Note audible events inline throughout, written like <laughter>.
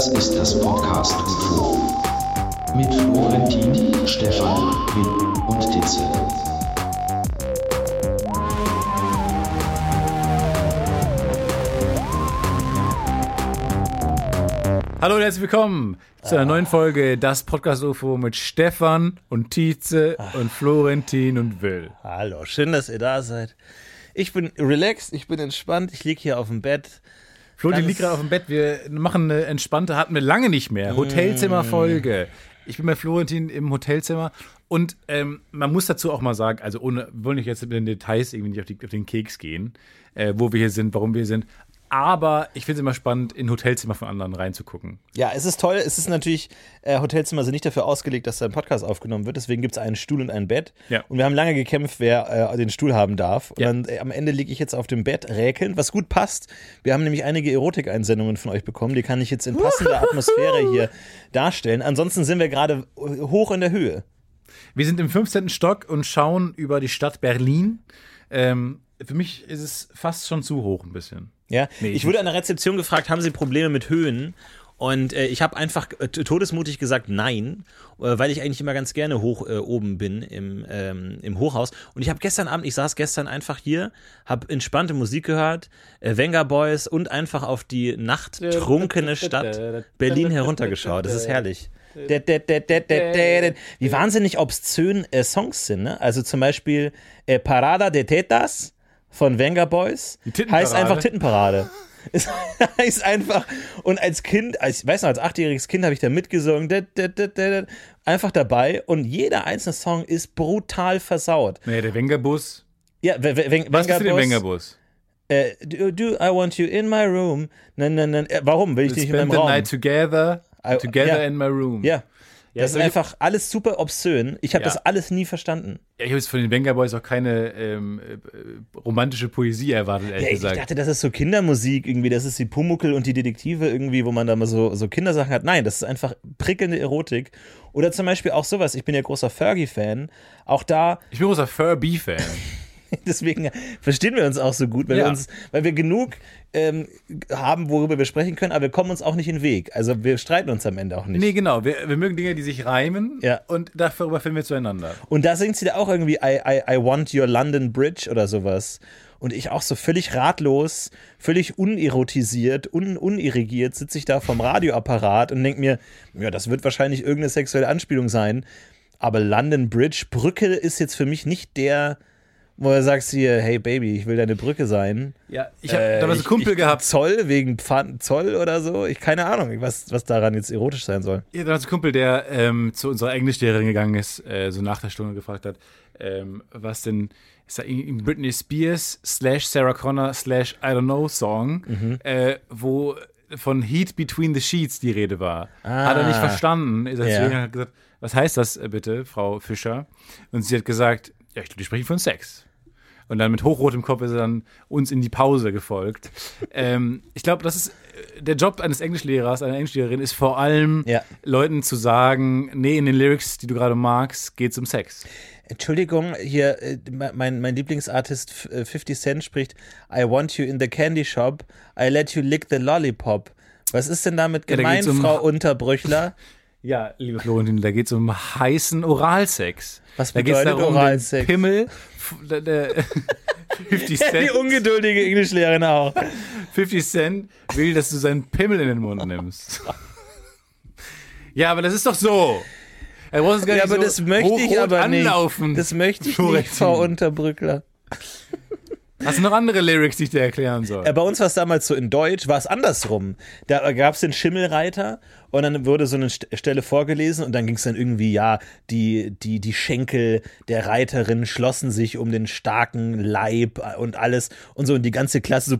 Das ist das Podcast UFO. Mit Florentin, Stefan, Win und Titze. Hallo und herzlich willkommen zu einer neuen Folge Das Podcast UFO mit Stefan und Tietze und Florentin und Will. Hallo, schön, dass ihr da seid. Ich bin relaxed, ich bin entspannt, ich liege hier auf dem Bett. Florentin Ganz- liegt gerade auf dem Bett. Wir machen eine entspannte, hatten wir lange nicht mehr. Hotelzimmerfolge. Ich bin bei Florentin im Hotelzimmer und ähm, man muss dazu auch mal sagen, also ohne, wollen nicht jetzt mit den Details irgendwie nicht auf, die, auf den Keks gehen, äh, wo wir hier sind, warum wir hier sind. Aber ich finde es immer spannend, in Hotelzimmer von anderen reinzugucken. Ja, es ist toll. Es ist natürlich, äh, Hotelzimmer sind nicht dafür ausgelegt, dass da ein Podcast aufgenommen wird. Deswegen gibt es einen Stuhl und ein Bett. Ja. Und wir haben lange gekämpft, wer äh, den Stuhl haben darf. Und Ja. dann äh, am Ende liege ich jetzt auf dem Bett räkelnd, was gut passt. Wir haben nämlich einige Erotikeinsendungen von euch bekommen. Die kann ich jetzt in passender Atmosphäre hier darstellen. Ansonsten sind wir gerade äh, hoch in der Höhe. Wir sind im 15. Stock und schauen über die Stadt Berlin. Ähm, für mich ist es fast schon zu hoch ein bisschen. Ja, Nee, ich wurde an der Rezeption gefragt, haben Sie Probleme mit Höhen? Und äh, ich habe einfach äh, todesmutig gesagt nein, äh, weil ich eigentlich immer ganz gerne hoch äh, oben bin im, ähm, im Hochhaus. Und ich habe gestern Abend, ich saß gestern einfach hier, habe entspannte Musik gehört, äh, Venga Boys und einfach auf die nachttrunkene Stadt Berlin heruntergeschaut. Das ist herrlich. <laughs> Wie wahnsinnig obszön äh, Songs sind, ne? Also zum Beispiel äh, Parada de Tetas von Venga Boys heißt einfach Tittenparade. <laughs> Es heißt einfach, und als Kind, als, ich weiß noch, als achtjähriges Kind habe ich da mitgesungen, einfach dabei und jeder einzelne Song ist brutal versaut. Naja, der Wengerbus. Ja, w- w- Was ist für den Wengerbus? Äh, do, do I want you in my room? Nein, nein, nein. Äh, warum will ich dich nicht in Spend meinem the Raum? night together, I- together ja. in my room. Ja. Ja, das ist einfach alles super obszön. Ich habe Ja. das alles nie verstanden. Ja, ich habe jetzt von den Wenger Boys auch keine ähm, äh, romantische Poesie erwartet, ehrlich Ja, ich gesagt. dachte, das ist so Kindermusik irgendwie, das ist die Pumuckel und die Detektive irgendwie, wo man da mal so, so Kindersachen hat. Nein, das ist einfach prickelnde Erotik. Oder zum Beispiel auch sowas, ich bin ja großer Fergie-Fan. Auch da, ich bin großer Furby-Fan. <laughs> <laughs> deswegen verstehen wir uns auch so gut, weil, Ja. wir, uns, weil wir genug ähm, haben, worüber wir sprechen können, aber wir kommen uns auch nicht in den Weg. Also wir streiten uns am Ende auch nicht. nee, genau. Wir, wir mögen Dinge, die sich reimen Ja. und darüber finden wir zueinander. Und da singt sie da auch irgendwie I, I, I want your London Bridge oder sowas. Und ich auch so völlig ratlos, völlig unerotisiert, un, unirrigiert sitze ich da vom Radioapparat und denke mir, ja, das wird wahrscheinlich irgendeine sexuelle Anspielung sein. Aber London Bridge, Brücke ist jetzt für mich nicht der, wo du sagst hier, hey Baby, ich will deine Brücke sein. Ja, ich habe Äh, damals einen Kumpel ich, gehabt. Zoll wegen Pfand, Zoll oder so. Ich keine Ahnung, was, was daran jetzt erotisch sein soll. Ja, damals einen Kumpel, der ähm, zu unserer Englischlehrerin gegangen ist, äh, so nach der Stunde gefragt hat, ähm, was denn ist da in Britney Spears slash Sarah Connor slash I don't know Song, Mhm. äh, wo von Heat Between the Sheets die Rede war. Hat er nicht Ah. verstanden. Ist er zu Ja. hat gesagt, was heißt das äh, bitte, Frau Fischer? Und sie hat gesagt, ja, ich glaube, die sprechen von Sex. Und dann mit hochrotem Kopf ist er dann uns in die Pause gefolgt. ähm, ich glaube, das ist äh, der Job eines Englischlehrers, einer Englischlehrerin, ist vor allem Ja. Leuten zu sagen, nee, in den Lyrics, die du gerade magst, geht's um Sex. Entschuldigung, hier, äh, mein, mein Lieblingsartist f- äh, 50 Cent spricht I want you in the candy shop, I let you lick the lollipop. Was ist denn damit Ja, da gemeint, um- Frau Unterbrüchler? <laughs> Ja, liebe Florentin, da geht's um heißen Oralsex. Was da bedeutet darum, Oralsex? Pimmel, der, der 50 Die Cent, ungeduldige Englischlehrerin auch. 50 Cent will, dass du seinen Pimmel in den Mund nimmst. ja, aber das ist doch so. Er es gar Ja, nicht aber so das möchte ich aber nicht. anlaufen. Das möchte ich Florentin. nicht, Frau Unterbrückler. Hast du noch andere Lyrics, die ich dir erklären soll? Äh, bei uns war es damals so in Deutsch, war es andersrum. Da gab es den Schimmelreiter und dann wurde so eine St Stelle vorgelesen und dann ging es dann irgendwie, ja, die, die, die Schenkel der Reiterin schlossen sich um den starken Leib und alles und so und die ganze Klasse so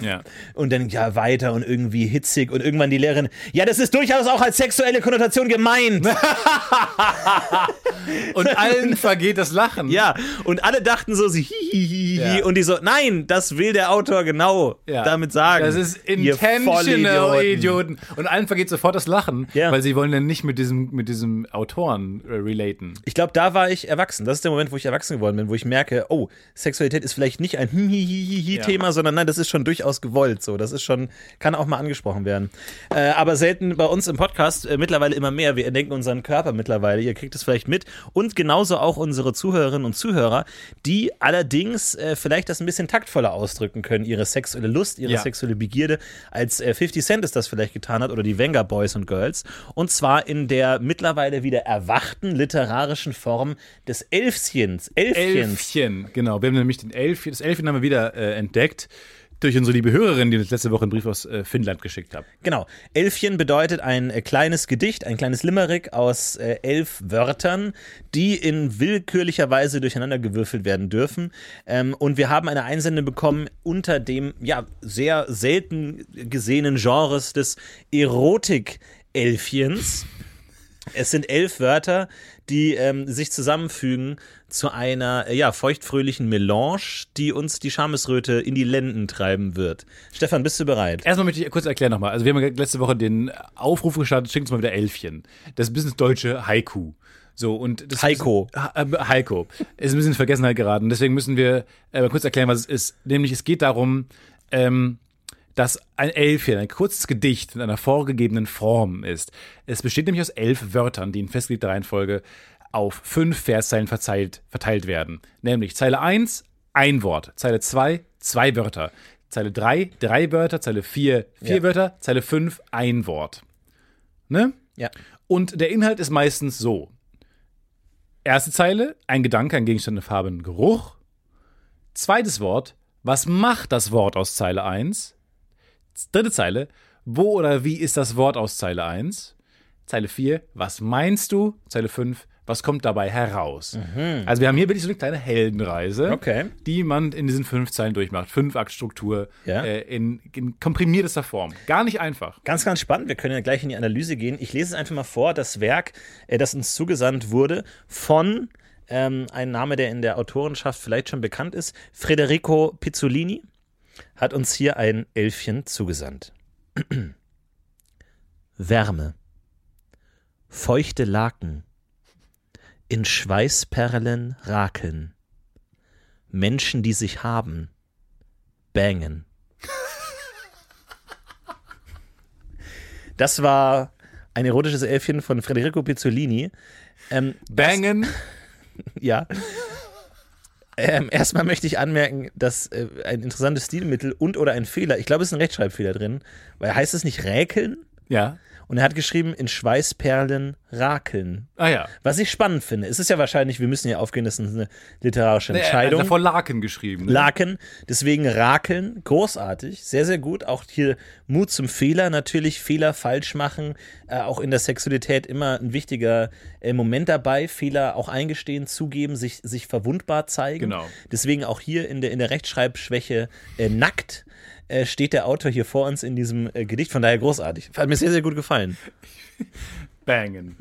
ja. und dann ja weiter und irgendwie hitzig und irgendwann die Lehrerin, ja, das ist durchaus auch als sexuelle Konnotation gemeint. <laughs> Und allen <laughs> vergeht das Lachen. Ja, und alle dachten so, sie. Ja. Und die so, nein, das will der Autor genau Ja. damit sagen. Das ist intentional, Vollidioten. Idioten. Und allen vergeht sofort das Lachen, Ja. weil sie wollen dann nicht mit diesem, mit diesem Autoren äh, relaten. Ich glaube, da war ich erwachsen. Das ist der Moment, wo ich erwachsen geworden bin, wo ich merke, oh, Sexualität ist vielleicht nicht ein Hihihihi-Thema, sondern nein, das ist schon durchaus gewollt. So, das ist schon, kann auch mal angesprochen werden. Äh, aber selten bei uns im Podcast, äh, mittlerweile immer mehr. Wir entdecken unseren Körper mittlerweile. Ihr kriegt es vielleicht mit. Und genauso auch unsere Zuhörerinnen und Zuhörer, die allerdings äh, vielleicht das ein bisschen taktvoller ausdrücken können, ihre sexuelle Lust, ihre Ja. sexuelle Begierde, als äh, 50 Cent es das vielleicht getan hat oder die Venga Boys und Girls. Und zwar in der mittlerweile wieder erwachten literarischen Form des Elfchens. Elfchens. Elfchen, genau. Wir haben nämlich den Elfchen, das Elfchen haben wir wieder äh, entdeckt durch unsere liebe Hörerin, die uns letzte Woche einen Brief aus äh, Finnland geschickt hat. Genau. Elfchen bedeutet ein äh, kleines Gedicht, ein kleines Limerick aus äh, elf Wörtern, die in willkürlicher Weise durcheinander gewürfelt werden dürfen. Ähm, und wir haben eine Einsende bekommen unter dem ja sehr selten gesehenen Genres des Erotik-Elfchens. Es sind elf Wörter, die ähm, sich zusammenfügen zu einer äh, ja, feuchtfröhlichen Melange, die uns die Schamesröte in die Lenden treiben wird. Stefan, bist du bereit? Erstmal möchte ich kurz erklären nochmal. Also wir haben letzte Woche den Aufruf gestartet, schickt uns mal wieder Elfchen. Das ist ein bisschen das deutsche Haiku. So, und das Heiko. Ha- äh, Heiko. Ist ein bisschen in Vergessenheit geraten. Deswegen müssen wir äh, kurz erklären, was es ist. Nämlich, es geht darum, ähm, dass ein Elfchen ein kurzes Gedicht in einer vorgegebenen Form ist. Es besteht nämlich aus elf Wörtern, die in festgelegter Reihenfolge auf fünf Verszeilen verteilt, verteilt werden. Nämlich Zeile 1, ein Wort. Zeile 2, zwei Wörter. Zeile 3, drei Wörter. Zeile 4, vier Ja. Wörter. Zeile 5, ein Wort. Ne? Ja. Und der Inhalt ist meistens so. Erste Zeile, ein Gedanke, ein Gegenstand, eine Farbe, ein Geruch. Zweites Wort, was macht das Wort aus Zeile 1? Dritte Zeile, wo oder wie ist das Wort aus Zeile 1? Zeile 4, was meinst du? Zeile 5, was kommt dabei heraus? Also wir haben hier wirklich so eine kleine Heldenreise, Okay. die man in diesen fünf Zeilen durchmacht. Fünf Aktstruktur Ja. äh, in, in komprimiertester Form. Gar nicht einfach. Ganz, ganz spannend. Wir können ja gleich in die Analyse gehen. Ich lese es einfach mal vor. Das Werk, äh, das uns zugesandt wurde von ähm, ein Name, der in der Autorenschaft vielleicht schon bekannt ist, Federico Pizzolini, hat uns hier ein Elfchen zugesandt. <clears throat> Wärme. Feuchte Laken. In Schweißperlen rakeln. Menschen, die sich haben. Bangen. Das war ein erotisches Elfchen von Federico Pizzolini. Ähm, Bangen. <laughs> ja. Ähm, erstmal möchte ich anmerken, dass äh, ein interessantes Stilmittel und oder ein Fehler, ich glaube, es ist ein Rechtschreibfehler drin, weil heißt es nicht räkeln? Ja. Und er hat geschrieben, in Schweißperlen rakeln. Ah ja. Was ich spannend finde, es ist ja wahrscheinlich, wir müssen ja aufgehen, das ist eine literarische Er hat Entscheidung. davor Laken geschrieben. Ne? Laken, deswegen Rakeln, großartig, sehr, sehr gut. Auch hier Mut zum Fehler, natürlich Fehler falsch machen, äh, auch in der Sexualität immer ein wichtiger äh, Moment dabei. Fehler auch eingestehen, zugeben, sich, sich verwundbar zeigen. Genau. Deswegen auch hier in der, in der Rechtschreibschwäche äh, nackt äh, steht der Autor hier vor uns in diesem äh, Gedicht. Von daher großartig. Hat mir sehr, sehr gut gefallen. <laughs> Bangen.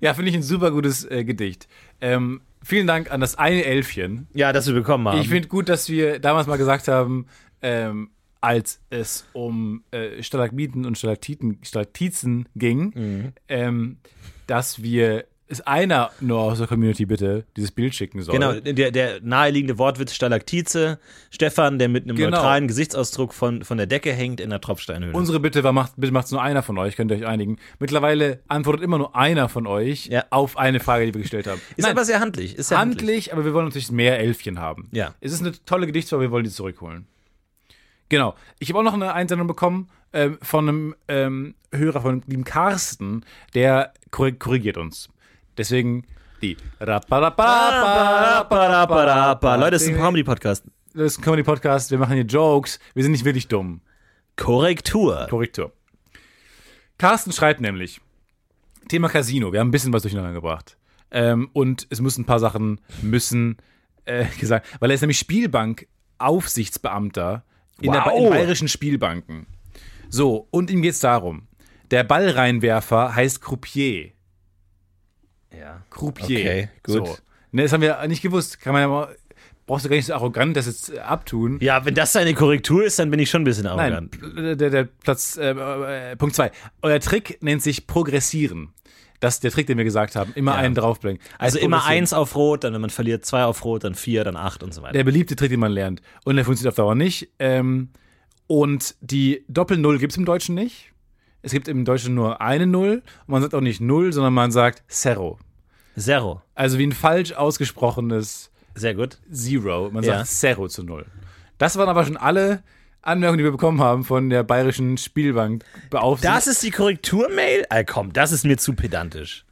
Ja, finde ich ein super gutes äh, Gedicht. Ähm, vielen Dank an das eine Elfchen. Ja, dass wir bekommen haben. Ich finde gut, dass wir damals mal gesagt haben, ähm, als es um äh, Stalagmiten und Stalaktiten, Stalaktizen ging, Mhm. ähm, dass wir es einer nur aus der Community bitte dieses Bild schicken soll. Genau, der, der naheliegende Wortwitz Stalaktize, Stefan, der mit einem Genau. neutralen Gesichtsausdruck von, von der Decke hängt in der Tropfsteinhöhle. Unsere Bitte war, macht, bitte macht's nur einer von euch, könnt ihr euch einigen. Mittlerweile antwortet immer nur einer von euch Ja. auf eine Frage, die wir gestellt haben. ist aber sehr handlich. Ist sehr handlich. handlich, aber wir wollen natürlich mehr Elfchen haben. Ja. Es ist eine tolle Gedichtsform, wir wollen die zurückholen. Genau. Ich habe auch noch eine Einsendung bekommen ähm, von einem ähm, Hörer, von dem Carsten, der korri- korrigiert uns. Deswegen die. Leute, das ist ein Comedy-Podcast. Das ist ein Comedy-Podcast, wir machen hier Jokes, wir sind nicht wirklich dumm. Korrektur. Korrektur. Carsten schreibt nämlich, Thema Casino, wir haben ein bisschen was durcheinander gebracht. Ähm, und es müssen ein paar Sachen müssen äh, gesagt, weil er ist nämlich Spielbank-Aufsichtsbeamter in, der, Wow. in bayerischen Spielbanken. So, und ihm geht's darum, der Ballreinwerfer heißt Croupier. Ja. Croupier. Okay, gut. So. Ne, das haben wir nicht gewusst. Kann man ja mal, brauchst du gar nicht so arrogant das jetzt äh, abtun. Ja, wenn das deine Korrektur ist, dann bin ich schon ein bisschen Nein, arrogant. der, der Platz, äh, äh, Punkt zwei. Euer Trick nennt sich Progressieren. Das ist der Trick, den wir gesagt haben. Immer Ja. einen draufbringen. Also immer Progressieren. eins auf Rot, dann wenn man verliert zwei auf Rot, dann vier, dann acht und so weiter. Der beliebte Trick, den man lernt. Und der funktioniert auf Dauer nicht. Ähm, und die Doppel-Null gibt es im Deutschen nicht. Es gibt im Deutschen nur eine Null. Und man sagt auch nicht Null, sondern man sagt Zero. Zero. Also wie ein falsch ausgesprochenes Sehr gut. Zero. Man Ja. sagt Zero zu Null. Das waren aber schon alle Anmerkungen, die wir bekommen haben von der bayerischen Spielbank beaufsichtigt. Das ist die Korrekturmail? Ah, komm, das ist mir zu pedantisch.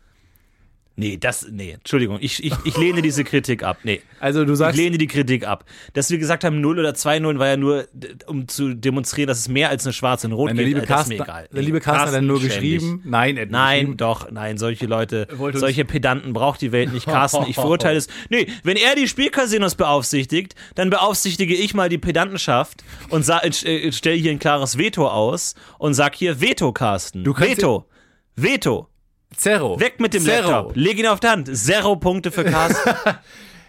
Nee, das, nee, Entschuldigung, ich, ich, ich lehne diese Kritik ab. Nee. Also du Ich sagst, lehne die Kritik ab. Dass wir gesagt haben, 0 oder 2 Nullen war ja nur, um zu demonstrieren, dass es mehr als eine schwarze und rot Nein, der gibt. liebe das ist mir egal. der liebe Carsten hat dann nur geschrieben. Nein, er Nein, geschrieben. doch, nein, solche Leute, solche Pedanten braucht die Welt nicht. Carsten, ich <laughs> verurteile es. Nee, wenn er die Spielcasinos beaufsichtigt, dann beaufsichtige ich mal die Pedantenschaft und äh, stelle hier ein klares Veto aus und sag hier Veto, Carsten. Du kannst Veto. Veto. Zero. Weg mit dem Zero. Laptop. Leg ihn auf die Hand. Zero Punkte für Carsten. <laughs>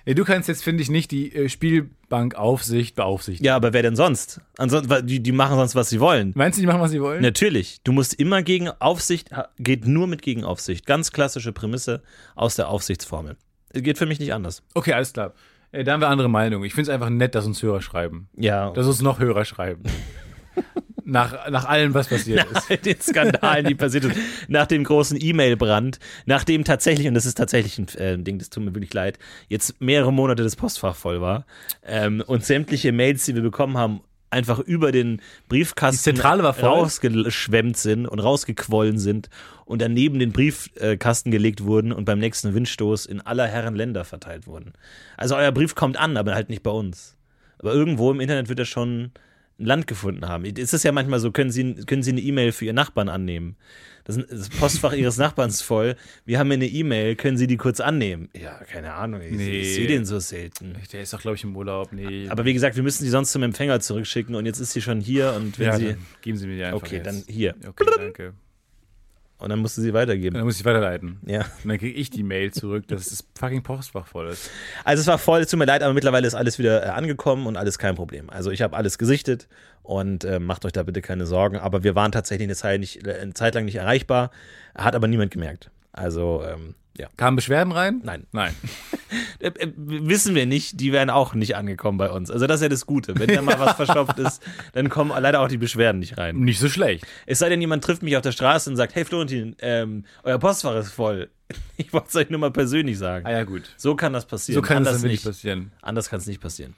Du kannst jetzt, finde ich, nicht die äh, Spielbankaufsicht beaufsichtigen. ja, aber wer denn sonst? Ansonsten, die, die machen sonst, was sie wollen. Meinst du, die machen, was sie wollen? Natürlich. Du musst immer gegen Aufsicht, geht nur mit Gegenaufsicht. Ganz klassische Prämisse aus der Aufsichtsformel. Geht für mich nicht anders. Okay, alles klar. Äh, da haben wir andere Meinungen. Ich finde es einfach nett, dass uns Hörer schreiben. Ja. Dass uns noch Hörer schreiben. <laughs> nach, nach allem, was passiert ist. Nach den Skandalen, die passiert sind, nach dem großen E-Mail-Brand, nachdem tatsächlich, und das ist tatsächlich ein äh, Ding, das tut mir wirklich leid, jetzt mehrere Monate das Postfach voll war ähm, und sämtliche Mails, die wir bekommen haben, einfach über den Briefkasten rausgeschwemmt sind und rausgequollen sind und daneben den Briefkasten gelegt wurden und beim nächsten Windstoß in aller Herren Länder verteilt wurden. Also euer Brief kommt an, aber halt nicht bei uns. Aber irgendwo im Internet wird er schon ein Land gefunden haben. Es ist ja manchmal so, können Sie, können Sie eine E-Mail für Ihren Nachbarn annehmen? Das Postfach Ihres Nachbarns voll. Wir haben hier eine E-Mail, können Sie die kurz annehmen? Ja, keine Ahnung, ich, Nee. ich sehe den so selten. Der ist doch, glaube ich, im Urlaub. Nee. Aber wie gesagt, wir müssen sie sonst zum Empfänger zurückschicken und jetzt ist sie schon hier und wenn ja, sie. geben Sie mir die einfach. Okay, jetzt. dann hier. Okay, danke. Und dann musst du sie weitergeben. Dann muss ich weiterleiten. Ja. Und dann kriege ich die Mail zurück, dass das fucking Postfach voll ist. Also es war voll, es tut mir leid, aber mittlerweile ist alles wieder äh, angekommen und alles kein Problem. Also ich habe alles gesichtet und äh, macht euch da bitte keine Sorgen. Aber wir waren tatsächlich eine Zeit, nicht, eine Zeit lang nicht erreichbar, hat aber niemand gemerkt. Also ähm, ja. Kamen Beschwerden rein? Nein. Nein. <laughs> Äh, äh, wissen wir nicht, die wären auch nicht angekommen bei uns. Also das ist ja das Gute. Wenn da mal was <laughs> verstopft ist, dann kommen leider auch die Beschwerden nicht rein. Nicht so schlecht. Es sei denn, jemand trifft mich auf der Straße und sagt, hey Florentin, ähm, euer Postfach ist voll. <laughs> Ich wollte es euch nur mal persönlich sagen. Ah ja, gut. So kann das passieren. So kann Anders wirklich nicht. passieren. Anders kann es nicht passieren.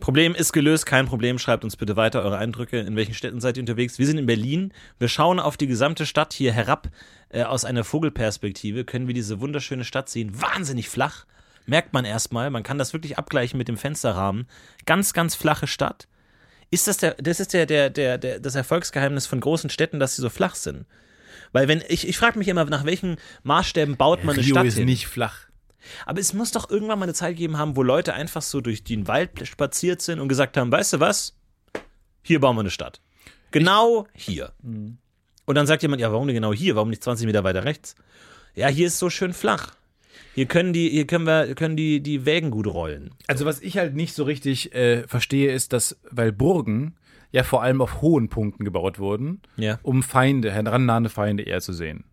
Problem ist gelöst, kein Problem. Schreibt uns bitte weiter eure Eindrücke. In welchen Städten seid ihr unterwegs? Wir sind in Berlin. Wir schauen auf die gesamte Stadt hier herab. Äh, aus einer Vogelperspektive können wir diese wunderschöne Stadt sehen. Wahnsinnig flach. Merkt man erstmal. Man kann das wirklich abgleichen mit dem Fensterrahmen. Ganz, ganz flache Stadt. Ist das der, das ist der, der, der, der, das Erfolgsgeheimnis von großen Städten, dass sie so flach sind? Weil wenn, ich, ich frage mich immer, nach welchen Maßstäben baut man eine Rio Stadt ist hin? nicht flach. Aber es muss doch irgendwann mal eine Zeit geben haben, wo Leute einfach so durch den Wald spaziert sind und gesagt haben, weißt du was? Hier bauen wir eine Stadt. Genau hier. Mhm. Und dann sagt jemand, ja, warum denn genau hier? Warum nicht 20 Meter weiter rechts? Ja, hier ist so schön flach. Hier können die, hier können wir, können die, die Wägen gut rollen. Also was ich halt nicht so richtig äh, verstehe, ist, dass, weil Burgen ja vor allem auf hohen Punkten gebaut wurden, Ja. um Feinde, herannahende Feinde eher zu sehen.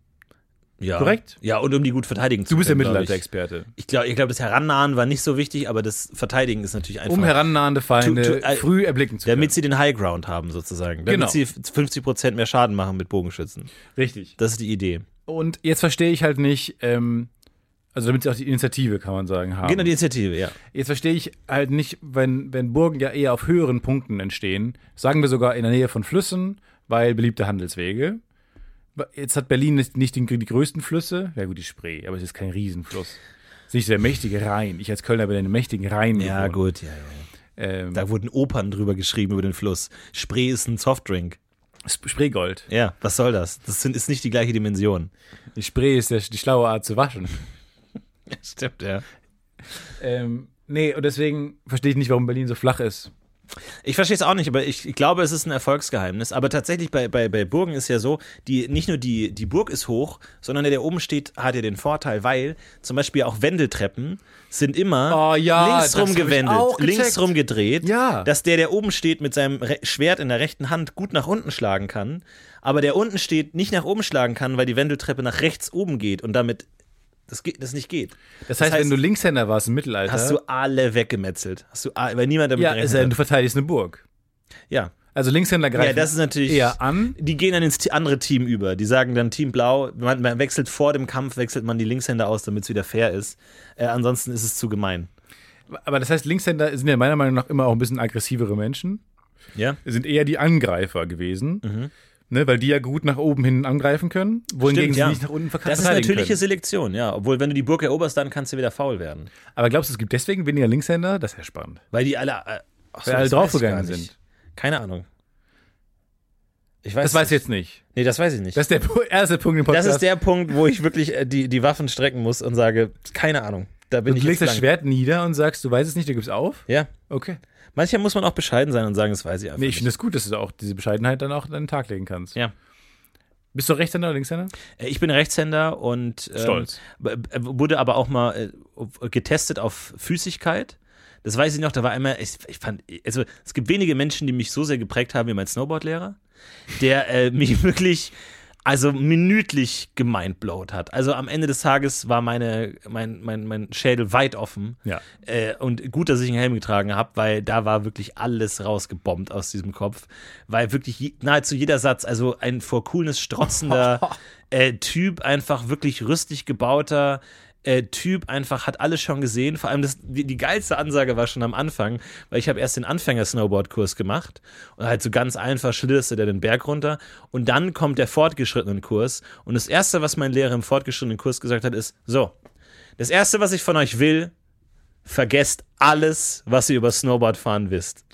Ja. Korrekt? Ja, und um die gut verteidigen zu Du bist der können. glaub ich. Mittelalter-Experte. Ich glaube, ich glaub, das Herannahen war nicht so wichtig, aber das Verteidigen ist natürlich einfach. Um herannahende Feinde Tu- tu- äh, früh erblicken zu können. damit sie den Highground haben, sozusagen. Damit Genau. sie 50% mehr Schaden machen mit Bogenschützen. Richtig. Das ist die Idee. Und jetzt verstehe ich halt nicht, ähm, also damit sie auch die Initiative, kann man sagen, haben. Genau die Initiative, ja. Jetzt verstehe ich halt nicht, wenn, wenn Burgen ja eher auf höheren Punkten entstehen, sagen wir sogar in der Nähe von Flüssen, weil beliebte Handelswege. Jetzt hat Berlin nicht, nicht den, die größten Flüsse, ja gut, die Spree, aber es ist kein Riesenfluss. Es ist nicht so der mächtige Rhein. Ich als Kölner bin in einem mächtigen Rhein Ja, gewohnt. gut, ja, ja. Ähm, Da wurden Opern drüber geschrieben über den Fluss. Spree ist ein Softdrink. Sp- Spreegold. Ja, was soll das? Das sind, ist nicht die gleiche Dimension. Die Spree ist der, die schlaue Art zu waschen. <laughs> Stimmt, ja. Ähm, nee, und deswegen verstehe ich nicht, warum Berlin so flach ist. Ich verstehe es auch nicht, aber ich, ich glaube, es ist ein Erfolgsgeheimnis. Aber tatsächlich bei, bei, bei Burgen ist ja so, die, nicht nur die, die Burg ist hoch, sondern der, der oben steht, hat ja den Vorteil, weil zum Beispiel auch Wendeltreppen sind immer Oh ja, linksrum gewendet, linksrum gedreht, Ja. dass der, der oben steht, mit seinem Re Schwert in der rechten Hand gut nach unten schlagen kann, aber der unten steht, nicht nach oben schlagen kann, weil die Wendeltreppe nach rechts oben geht und damit das, geht, das nicht geht. Das heißt, wenn du Linkshänder warst im Mittelalter, hast du alle weggemetzelt. Hast du, all- weil niemand damit ja, gerechnet hat. du verteidigst eine Burg. Ja. Also Linkshänder greifen Ja, das ist natürlich. eher an. Die gehen dann ins andere Team über. Die sagen dann Team Blau. Man, man wechselt vor dem Kampf, wechselt man die Linkshänder aus, damit es wieder fair ist. Äh, ansonsten ist es zu gemein. Aber das heißt, Linkshänder sind ja meiner Meinung nach immer auch ein bisschen aggressivere Menschen. Ja? Sind eher die Angreifer gewesen. Mhm. Ne, weil die ja gut nach oben hin angreifen können, wohingegen Stimmt, sie ja. nicht nach unten verk- Das ist natürliche können. Selektion, ja. Obwohl, wenn du die Burg eroberst, dann kannst du wieder faul werden. Aber glaubst du, es gibt deswegen weniger Linkshänder? Das ist ja spannend. Weil die alle. Äh, ach Weil alle das draufgegangen sind. Keine Ahnung. Ich weiß Das weiß ich jetzt nicht. Nee, das weiß ich nicht. Das ist der erste Punkt im Das Podcast. ist der Punkt, wo ich wirklich äh, die, die Waffen strecken muss und sage, keine Ahnung. Da bin du ich legst das. Schwert nieder und sagst, du weißt es nicht, du gibst auf? Ja. Okay. Manchmal muss man auch bescheiden sein und sagen, das weiß ich einfach Nee, ich finde es gut, dass du auch diese Bescheidenheit dann auch an den Tag legen kannst. Ja. Bist du Rechtshänder oder Linkshänder? Äh, Ich bin Rechtshänder und ähm, Stolz. wurde aber auch mal äh, getestet auf Füßigkeit. Das weiß ich noch, da war einmal, ich, ich fand, also es gibt wenige Menschen, die mich so sehr geprägt haben wie mein Snowboardlehrer, der äh, <laughs> mich wirklich, also minütlich gemindblowt hat. Also am Ende des Tages war meine, mein, mein, mein Schädel weit offen. Ja. Äh, und gut, dass ich einen Helm getragen habe, weil da war wirklich alles rausgebombt aus diesem Kopf. Weil wirklich je, nahezu jeder Satz, also ein vor Coolness strotzender <laughs> äh, Typ, einfach wirklich rüstig gebauter äh, Typ, einfach hat alles schon gesehen. Vor allem das, die, die geilste Ansage war schon am Anfang, weil ich habe erst den Anfänger-Snowboard-Kurs gemacht und halt so ganz einfach schlitterst du da den Berg runter und dann kommt der fortgeschrittenen Kurs und das Erste, was mein Lehrer im fortgeschrittenen Kurs gesagt hat, ist, so, das Erste, was ich von euch will, vergesst alles, was ihr über Snowboardfahren wisst.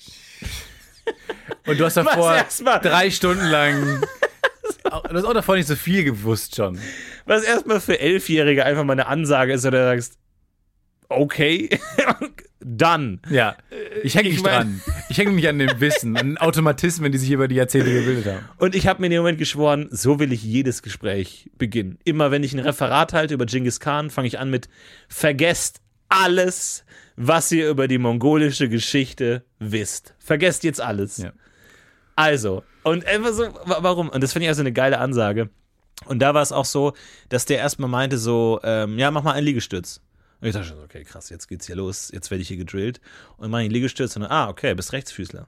Und du hast davor drei Stunden lang. <laughs> Du hast auch davor nicht so viel gewusst schon. Was erstmal für Elfjährige einfach mal eine Ansage ist, oder du sagst, okay, <laughs> dann. Ja. Ich hänge Ich nicht mein- dran. Ich hänge mich an dem Wissen, an Automatismen, die sich über die Jahrzehnte gebildet haben. Und ich habe mir in dem Moment geschworen, so will ich jedes Gespräch beginnen. Immer wenn ich ein Referat halte über Genghis Khan, fange ich an mit, vergesst alles, was ihr über die mongolische Geschichte wisst. Vergesst jetzt alles. Ja. Also, und einfach so, wa- warum? Und das finde ich also eine geile Ansage. Und da war es auch so, dass der erstmal meinte so, ähm, ja, mach mal einen Liegestütz. Und ich dachte schon, okay, krass, jetzt geht's hier los, jetzt werde ich hier gedrillt. Und mach ich einen Liegestütz und dann, ah, okay, bist Rechtsfüßler.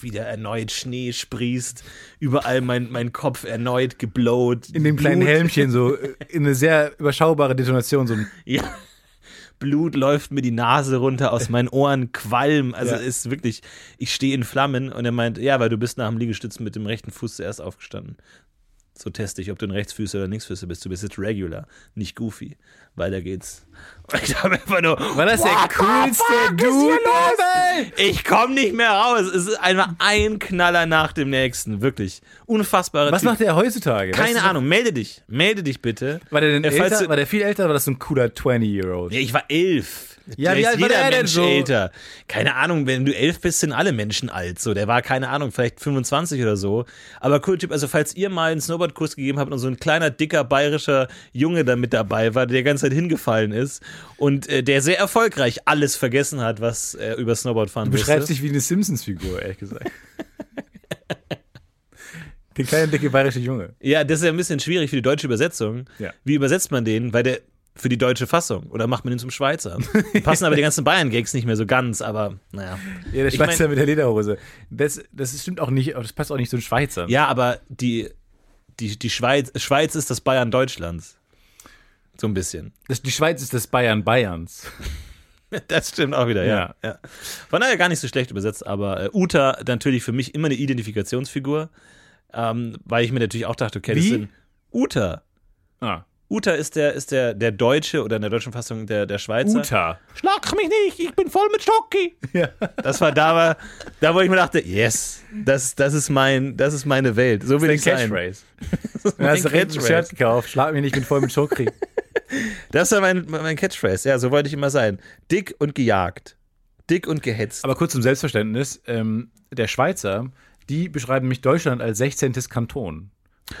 Wieder erneut Schnee sprießt, überall mein, mein Kopf erneut geblowt. In dem kleinen Blut- Helmchen so äh, in eine sehr überschaubare Detonation. So ein <laughs> Ja. Blut läuft mir die Nase runter, aus meinen Ohren Qualm. Also Ja. ist wirklich, ich stehe in Flammen und er meint, ja, weil du bist nach dem Liegestützen mit dem rechten Fuß zuerst aufgestanden. So teste ich, ob du ein Rechtsfüßer oder Linksfüßer bist. Du bist jetzt regular, nicht goofy. Weiter geht's. Ich habe einfach nur, War das der coolste Dude? Ich komme nicht mehr raus. Es ist einfach ein Knaller nach dem nächsten. Wirklich. Unfassbare Was Typ. macht der heutzutage? Weißt Keine du, Ahnung. Melde dich. Melde dich bitte. War der denn Äh, älter? War der viel älter oder war das so ein cooler 20-Year-Old? Ja, ich war elf. Ja, wie alt war jeder der denn Mensch so? älter. Keine Ahnung, wenn du elf bist, sind alle Menschen alt. So, der war, keine Ahnung, vielleicht 25 oder so. Aber cool Typ, also falls ihr mal einen Snowboardkurs gegeben habt und so ein kleiner, dicker, bayerischer Junge da mit dabei war, der die ganze Zeit hingefallen ist und äh, der sehr erfolgreich alles vergessen hat, was er über Snowboardfahren Du beschreibst wusste. dich wie eine Simpsons-Figur, ehrlich gesagt. <laughs> Der kleine, dicke bayerische Junge. Ja, das ist ja ein bisschen schwierig für die deutsche Übersetzung. Ja. Wie übersetzt man den? Weil der für die deutsche Fassung oder macht man den zum Schweizer? <laughs> Passen aber die ganzen Bayern-Gags nicht mehr so ganz, aber naja. Ja, der Ich Schweizer mein- mit der Lederhose. Das, das stimmt auch nicht, das passt auch nicht zu den Schweizern. Ja, aber die, die, die Schweiz, Schweiz ist das Bayern Deutschlands. So ein bisschen. Das, die Schweiz ist das Bayern Bayerns. <laughs> Das stimmt auch wieder, ja. ja. Von daher gar nicht so schlecht übersetzt, aber äh, Uta natürlich für mich immer eine Identifikationsfigur, ähm, weil ich mir natürlich auch dachte, okay, das Wie? sind Uta. Ah. Uta ist der, ist der, der Deutsche oder in der deutschen Fassung der, der Schweizer. Uta. Schlag mich nicht, ich bin voll mit Schocki. <laughs> Ja. Das war da, war, da wo ich mir dachte, yes, das, das, ist, mein, das ist meine Welt. So will Dein ich sein. Catchphrase. <laughs> Du Mein hast ein Catchphrase. Shirt gekauft, schlag mich nicht, ich bin voll mit Schokri. Das war mein, mein Catchphrase. Ja, so wollte ich immer sein. Dick und gejagt. dick und gehetzt. Aber kurz zum Selbstverständnis. Ähm, der Schweizer, die beschreiben mich Deutschland als 16. Kanton.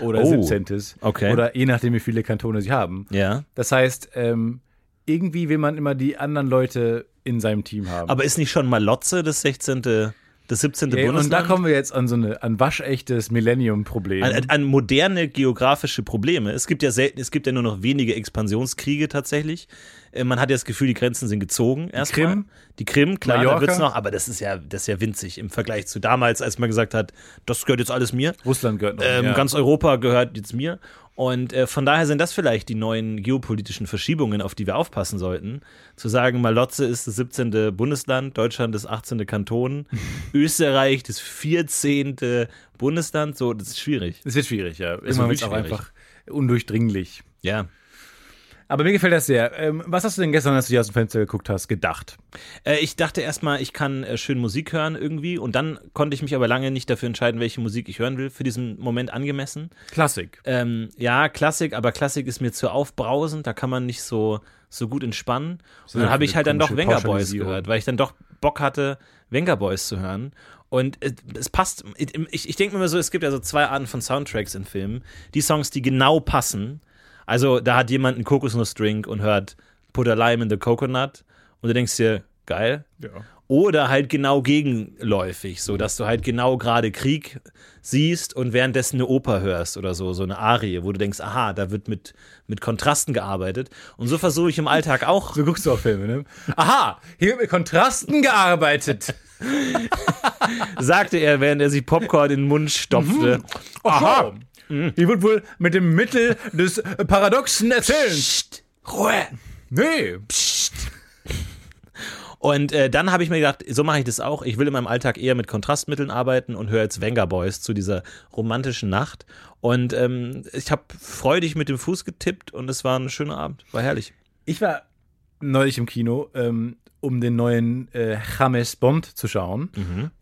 Oder Oh, 17. okay. Oder je nachdem, wie viele Kantone sie haben. ja. Das heißt, ähm, irgendwie will man immer die anderen Leute in seinem Team haben. Aber ist nicht schon Malotze das 16., das 17. Ey, Bundesland? und da kommen wir jetzt an so eine, an waschechtes Millennium-Problem. an, an moderne geografische Probleme. Es gibt ja selten, es gibt ja nur noch wenige Expansionskriege tatsächlich. Äh, Man hat ja das Gefühl, die Grenzen sind gezogen. Erstmal. Krim? Die Krim, klar, da Mallorca? wird's noch, aber das ist ja, das ist ja winzig im Vergleich zu damals, als man gesagt hat, das gehört jetzt alles mir. Russland gehört noch. Ähm, ja. Ganz Europa gehört jetzt mir. Und äh, von daher sind das vielleicht die neuen geopolitischen Verschiebungen, auf die wir aufpassen sollten. Zu sagen, Malotze ist das 17. Bundesland, Deutschland das 18. Kanton, <laughs> Österreich das 14. Bundesland, so, das ist schwierig. Es wird schwierig, ja. Immer wird auch einfach undurchdringlich. Ja. Aber mir gefällt das sehr. Ähm, was hast du denn gestern, als du hier aus dem Fenster geguckt hast, gedacht? Äh, ich dachte erstmal, ich kann äh, schön Musik hören irgendwie und dann konnte ich mich aber lange nicht dafür entscheiden, welche Musik ich hören will, für diesen Moment angemessen. Klassik. Ähm, ja, Klassik, aber Klassik ist mir zu aufbrausend, da kann man nicht so, so gut entspannen. Und dann habe ich halt dann doch Venga Boys gehört, weil ich dann doch Bock hatte, Venga Boys zu hören. Und äh, es passt, ich, ich denke mir immer so, es gibt ja so zwei Arten von Soundtracks in Filmen. Die Songs, die genau passen. Also da hat jemand einen Kokosnussdrink und hört Put a Lime in the Coconut und du denkst dir, geil, Ja. oder halt genau gegenläufig, so dass du halt genau gerade Krieg siehst und währenddessen eine Oper hörst oder so, so eine Arie, wo du denkst, aha, da wird mit, mit Kontrasten gearbeitet. Und so versuche ich im Alltag auch. So guckst du auf Filme, ne? Aha, hier wird mit Kontrasten gearbeitet. <laughs> sagte er, während er sich Popcorn in den Mund stopfte. Aha. Hier wird wohl mit dem Mittel des paradoxen Erzählens. Psst, Ruhe. Nee. Und äh, dann habe ich mir gedacht, so mache ich das auch. Ich will in meinem Alltag eher mit Kontrastmitteln arbeiten und höre jetzt Venga Boys zu dieser romantischen Nacht. Und ähm, ich habe freudig mit dem Fuß getippt und es war ein schöner Abend. War herrlich. Ich war neulich im Kino, ähm, um den neuen äh, James Bond zu schauen.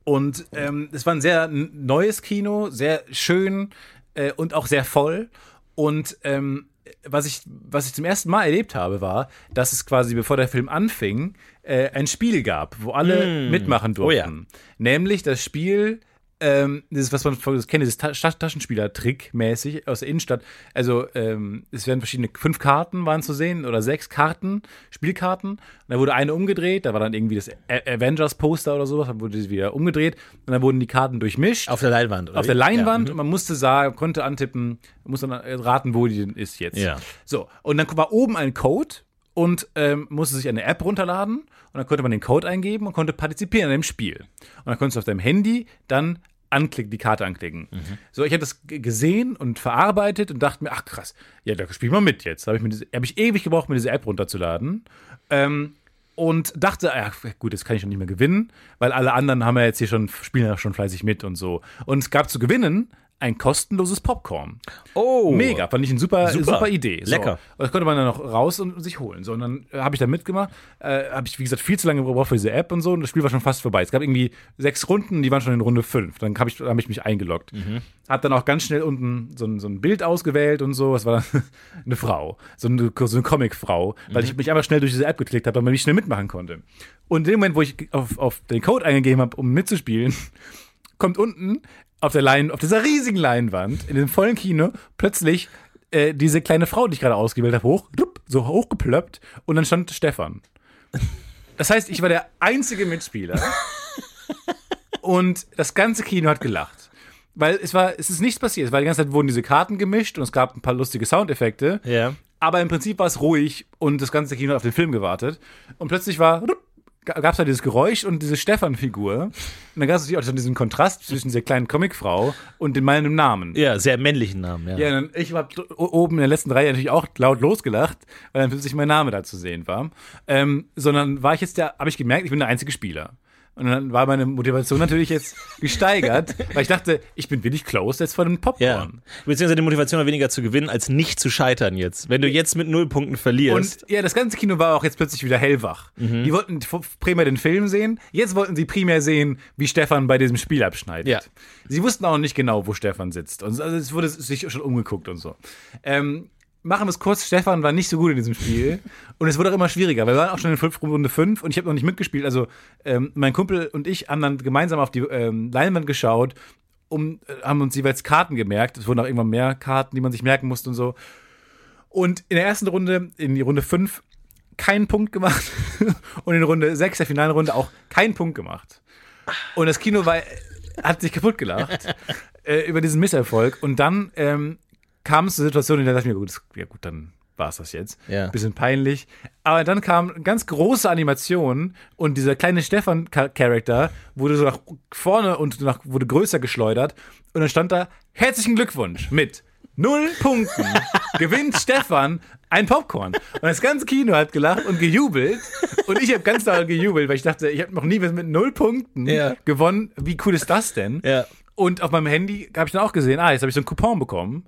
Und ähm, es war ein sehr neues Kino, sehr schön äh, und auch sehr voll. Und ähm, was ich, was ich zum ersten Mal erlebt habe, war, dass es quasi, bevor der Film anfing, äh, ein Spiel gab, wo alle mitmachen durften. Oh ja. Nämlich das Spiel, ähm, dieses, was man das kennt, dieses Ta Ta- Taschenspieler-Trick mäßig aus der Innenstadt. Also, ähm, es werden verschiedene, fünf Karten waren zu sehen oder sechs Karten, Spielkarten. Und da wurde eine umgedreht, da war dann irgendwie das Avengers-Poster oder sowas, dann wurde sie wieder umgedreht und dann wurden die Karten durchmischt Auf der Leinwand, oder? auf der? Leinwand Ja. und man musste sagen, konnte antippen, musste dann raten, wo die denn ist jetzt. Ja. So, und dann war oben ein Code und ähm, musste sich eine App runterladen und dann konnte man den Code eingeben und konnte partizipieren an dem Spiel. Und dann konntest du auf deinem Handy dann anklicken, die Karte anklicken. So, ich habe das gesehen und verarbeitet und dachte mir, ach krass, ja, da spiel mal mit jetzt. Da habe ich, mir diese- hab ich ewig gebraucht, mir diese App runterzuladen. Ähm, und dachte, ja, gut, jetzt kann ich schon nicht mehr gewinnen, weil alle anderen haben ja jetzt hier schon, spielen ja schon fleißig mit und so. Und es gab zu gewinnen ein kostenloses Popcorn. Oh. Mega, fand ich eine super, Super. super. Idee. So. Lecker. Und das konnte man dann noch raus und sich holen. So, und dann äh, habe ich da mitgemacht. Äh, habe ich, wie gesagt, viel zu lange gebraucht für diese App und so. Und das Spiel war schon fast vorbei. Es gab irgendwie sechs Runden, die waren schon in Runde fünf. Dann habe ich, hab ich mich eingeloggt. Mhm. Hab dann auch ganz schnell unten so ein, so ein Bild ausgewählt und so. Es war dann <laughs> eine Frau. So eine, so eine Comic-Frau. Weil Mhm. ich mich einfach schnell durch diese App geklickt habe, damit ich schnell mitmachen konnte. Und in dem Moment, wo ich auf, auf den Code eingegeben habe, um mitzuspielen, <laughs> kommt unten auf der Lein, auf dieser riesigen Leinwand in dem vollen Kino plötzlich äh, diese kleine Frau, die ich gerade ausgewählt habe, hoch, so hochgeplöppt und dann stand Stefan. Das heißt, ich war der einzige Mitspieler und das ganze Kino hat gelacht. Weil es war, es ist nichts passiert, weil die ganze Zeit wurden diese Karten gemischt und es gab ein paar lustige Soundeffekte. Ja. Aber im Prinzip war es ruhig und das ganze Kino hat auf den Film gewartet. Und plötzlich war, gab es da dieses Geräusch und diese Stefan-Figur. Und dann gab es natürlich auch so diesen Kontrast zwischen dieser kleinen Comicfrau und den meinem Namen. Ja, sehr männlichen Namen, ja. Ja, dann, ich habe oben in der letzten Reihe natürlich auch laut losgelacht, weil dann plötzlich mein Name da zu sehen war. Ähm, sondern war ich jetzt der, habe ich gemerkt, ich bin der einzige Spieler. Und dann war meine Motivation natürlich jetzt gesteigert, <laughs> weil ich dachte, ich bin wirklich close jetzt vor dem Ja. Popcorn. Beziehungsweise die Motivation war weniger zu gewinnen, als nicht zu scheitern jetzt. Wenn du jetzt mit null Punkten verlierst. Und ja, das ganze Kino war auch jetzt plötzlich wieder hellwach. Mhm. Die wollten primär den Film sehen, jetzt wollten sie primär sehen, wie Stefan bei diesem Spiel abschneidet. Ja. Sie wussten auch nicht genau, wo Stefan sitzt. Und also es wurde sich schon umgeguckt und so. Ähm, machen wir es kurz, Stefan war nicht so gut in diesem Spiel und es wurde auch immer schwieriger, weil wir waren auch schon in fünf, Runde 5 und ich habe noch nicht mitgespielt. Also ähm, mein Kumpel und ich haben dann gemeinsam auf die ähm, Leinwand geschaut, um, äh, haben uns jeweils Karten gemerkt. Es wurden auch irgendwann mehr Karten, die man sich merken musste und so. Und in der ersten Runde, in die Runde 5, keinen Punkt gemacht <laughs> und in Runde 6, der finalen Runde, auch keinen Punkt gemacht. Und das Kino war, hat sich kaputt gelacht <laughs> äh, über diesen Misserfolg. Und dann ähm, kam es zur Situation, in der dachte ich mir, gut, ja gut, dann war es das jetzt. Ja. Bisschen peinlich. Aber dann kam eine ganz große Animation und dieser kleine Stefan-Charakter wurde so nach vorne und nach, wurde größer geschleudert. Und dann stand da, herzlichen Glückwunsch mit null Punkten <laughs> gewinnt Stefan ein Popcorn. Und das ganze Kino hat gelacht und gejubelt. Und ich habe ganz laut gejubelt, weil ich dachte, ich habe noch nie was mit null Punkten Ja. gewonnen. Wie cool ist das denn? Ja. Und auf meinem Handy habe ich dann auch gesehen, ah, jetzt habe ich so einen Coupon bekommen.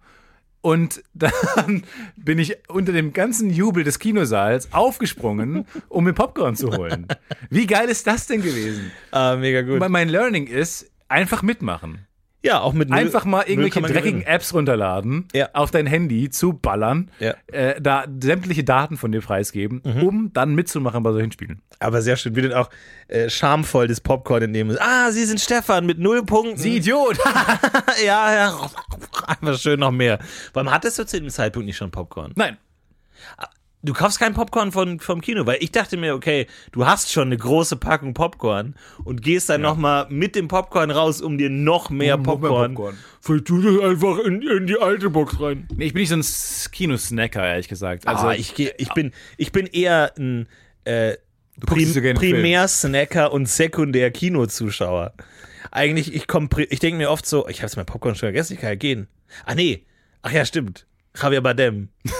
Und dann <laughs> bin ich unter dem ganzen Jubel des Kinosaals aufgesprungen, um mir Popcorn zu holen. Wie geil ist das denn gewesen? Ah, mega gut. Mein Learning ist, einfach mitmachen. Ja, auch mit null- Einfach mal irgendwelche dreckigen gewinnen. Apps runterladen, Ja. auf dein Handy zu ballern, Ja. äh, da sämtliche Daten von dir preisgeben, Mhm. um dann mitzumachen bei solchen Spielen. Aber sehr schön, wie du auch äh, schamvoll das Popcorn entnehmen musst. Ah, Sie sind Stefan mit null Punkten. Sie Idiot! <laughs> ja, ja. Einfach schön noch mehr. Warum hattest du zu dem Zeitpunkt nicht schon Popcorn? Nein, Du kaufst kein Popcorn von, vom Kino, weil ich dachte mir, okay, du hast schon eine große Packung Popcorn und gehst dann noch nochmal mit dem Popcorn raus, um dir noch mehr Um noch mehr Popcorn. Popcorn. Vielleicht tu das einfach in, in die alte Box rein. nee, ich bin nicht so ein Kinosnacker, ehrlich gesagt. Also, ah, ich, geh- ich, bin, ich bin eher ein äh, Prim. Primär-Snacker und Sekundär-Kinozuschauer. Eigentlich, ich komm, ich denke mir oft so, ich habe jetzt mein Popcorn schon vergessen, ich kann ja gehen. Ah, nee. Ach ja, stimmt. Javier Bardem. <laughs>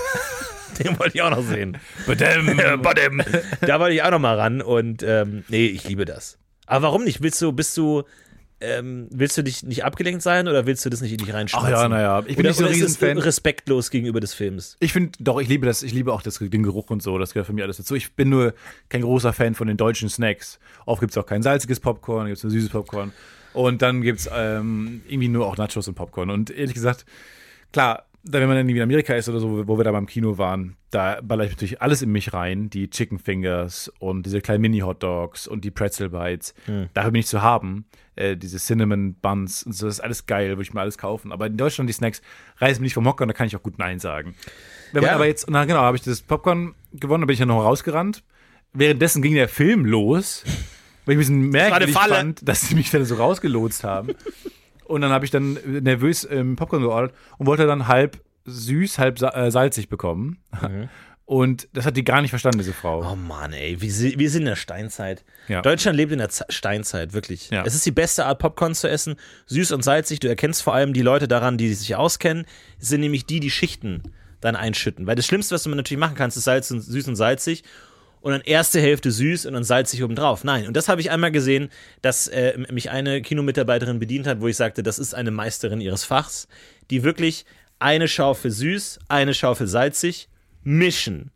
Den wollte ich auch noch sehen. <laughs> Badam. Bardem. <laughs> Da wollte ich auch noch mal ran und ähm, nee, ich liebe das. Aber warum nicht? Willst du, bist du, ähm, willst du dich nicht abgelenkt sein oder willst du das nicht in dich reinschmeißen? Ach ja, naja. Ich bin oder, nicht so ein Riesenfan. respektlos gegenüber des Films? Ich finde, doch, ich liebe das. Ich liebe auch das, den Geruch und so. Das gehört für mich alles dazu. Ich bin nur kein großer Fan von den deutschen Snacks. Oft gibt es auch kein salziges Popcorn, gibt es nur süßes Popcorn. Und dann gibt es ähm, irgendwie nur auch Nachos und Popcorn. Und ehrlich gesagt, klar, wenn man dann in Amerika ist oder so, wo wir da beim Kino waren, da baller ich natürlich alles in mich rein. Die Chicken Fingers und diese kleinen Mini-Hot-Dogs und die Pretzel Bites. Dafür bin ich zu haben. Äh, diese Cinnamon Buns und so, das ist alles geil, würde ich mir alles kaufen. Aber in Deutschland die Snacks reißen mich nicht vom Hocker und da kann ich auch gut Nein sagen. Wenn man Ja. aber jetzt, na genau, habe ich das Popcorn gewonnen, da bin ich ja noch rausgerannt. Währenddessen ging der Film los, weil ich ein bisschen merkwürdig Falle. fand, dass sie mich dann so rausgelotst haben. Und dann habe ich dann nervös ähm, Popcorn geordert und wollte dann halb süß, halb sa äh, salzig bekommen. <laughs> Und das hat die gar nicht verstanden, diese Frau. Oh Mann, ey, wir, wir sind in der Steinzeit. Ja. Deutschland lebt in der Z Steinzeit, wirklich. Ja. Es ist die beste Art, Popcorn zu essen. Süß und salzig. Du erkennst vor allem die Leute daran, die sich auskennen, Es sind nämlich die, die Schichten dann einschütten. Weil das Schlimmste, was du natürlich machen kannst, ist Salz und, süß und salzig. Und dann erste Hälfte süß und dann salzig obendrauf. Nein, und das habe ich einmal gesehen, dass äh, mich eine Kinomitarbeiterin bedient hat, wo ich sagte, das ist eine Meisterin ihres Fachs, die wirklich eine Schaufel süß, eine Schaufel salzig mischen.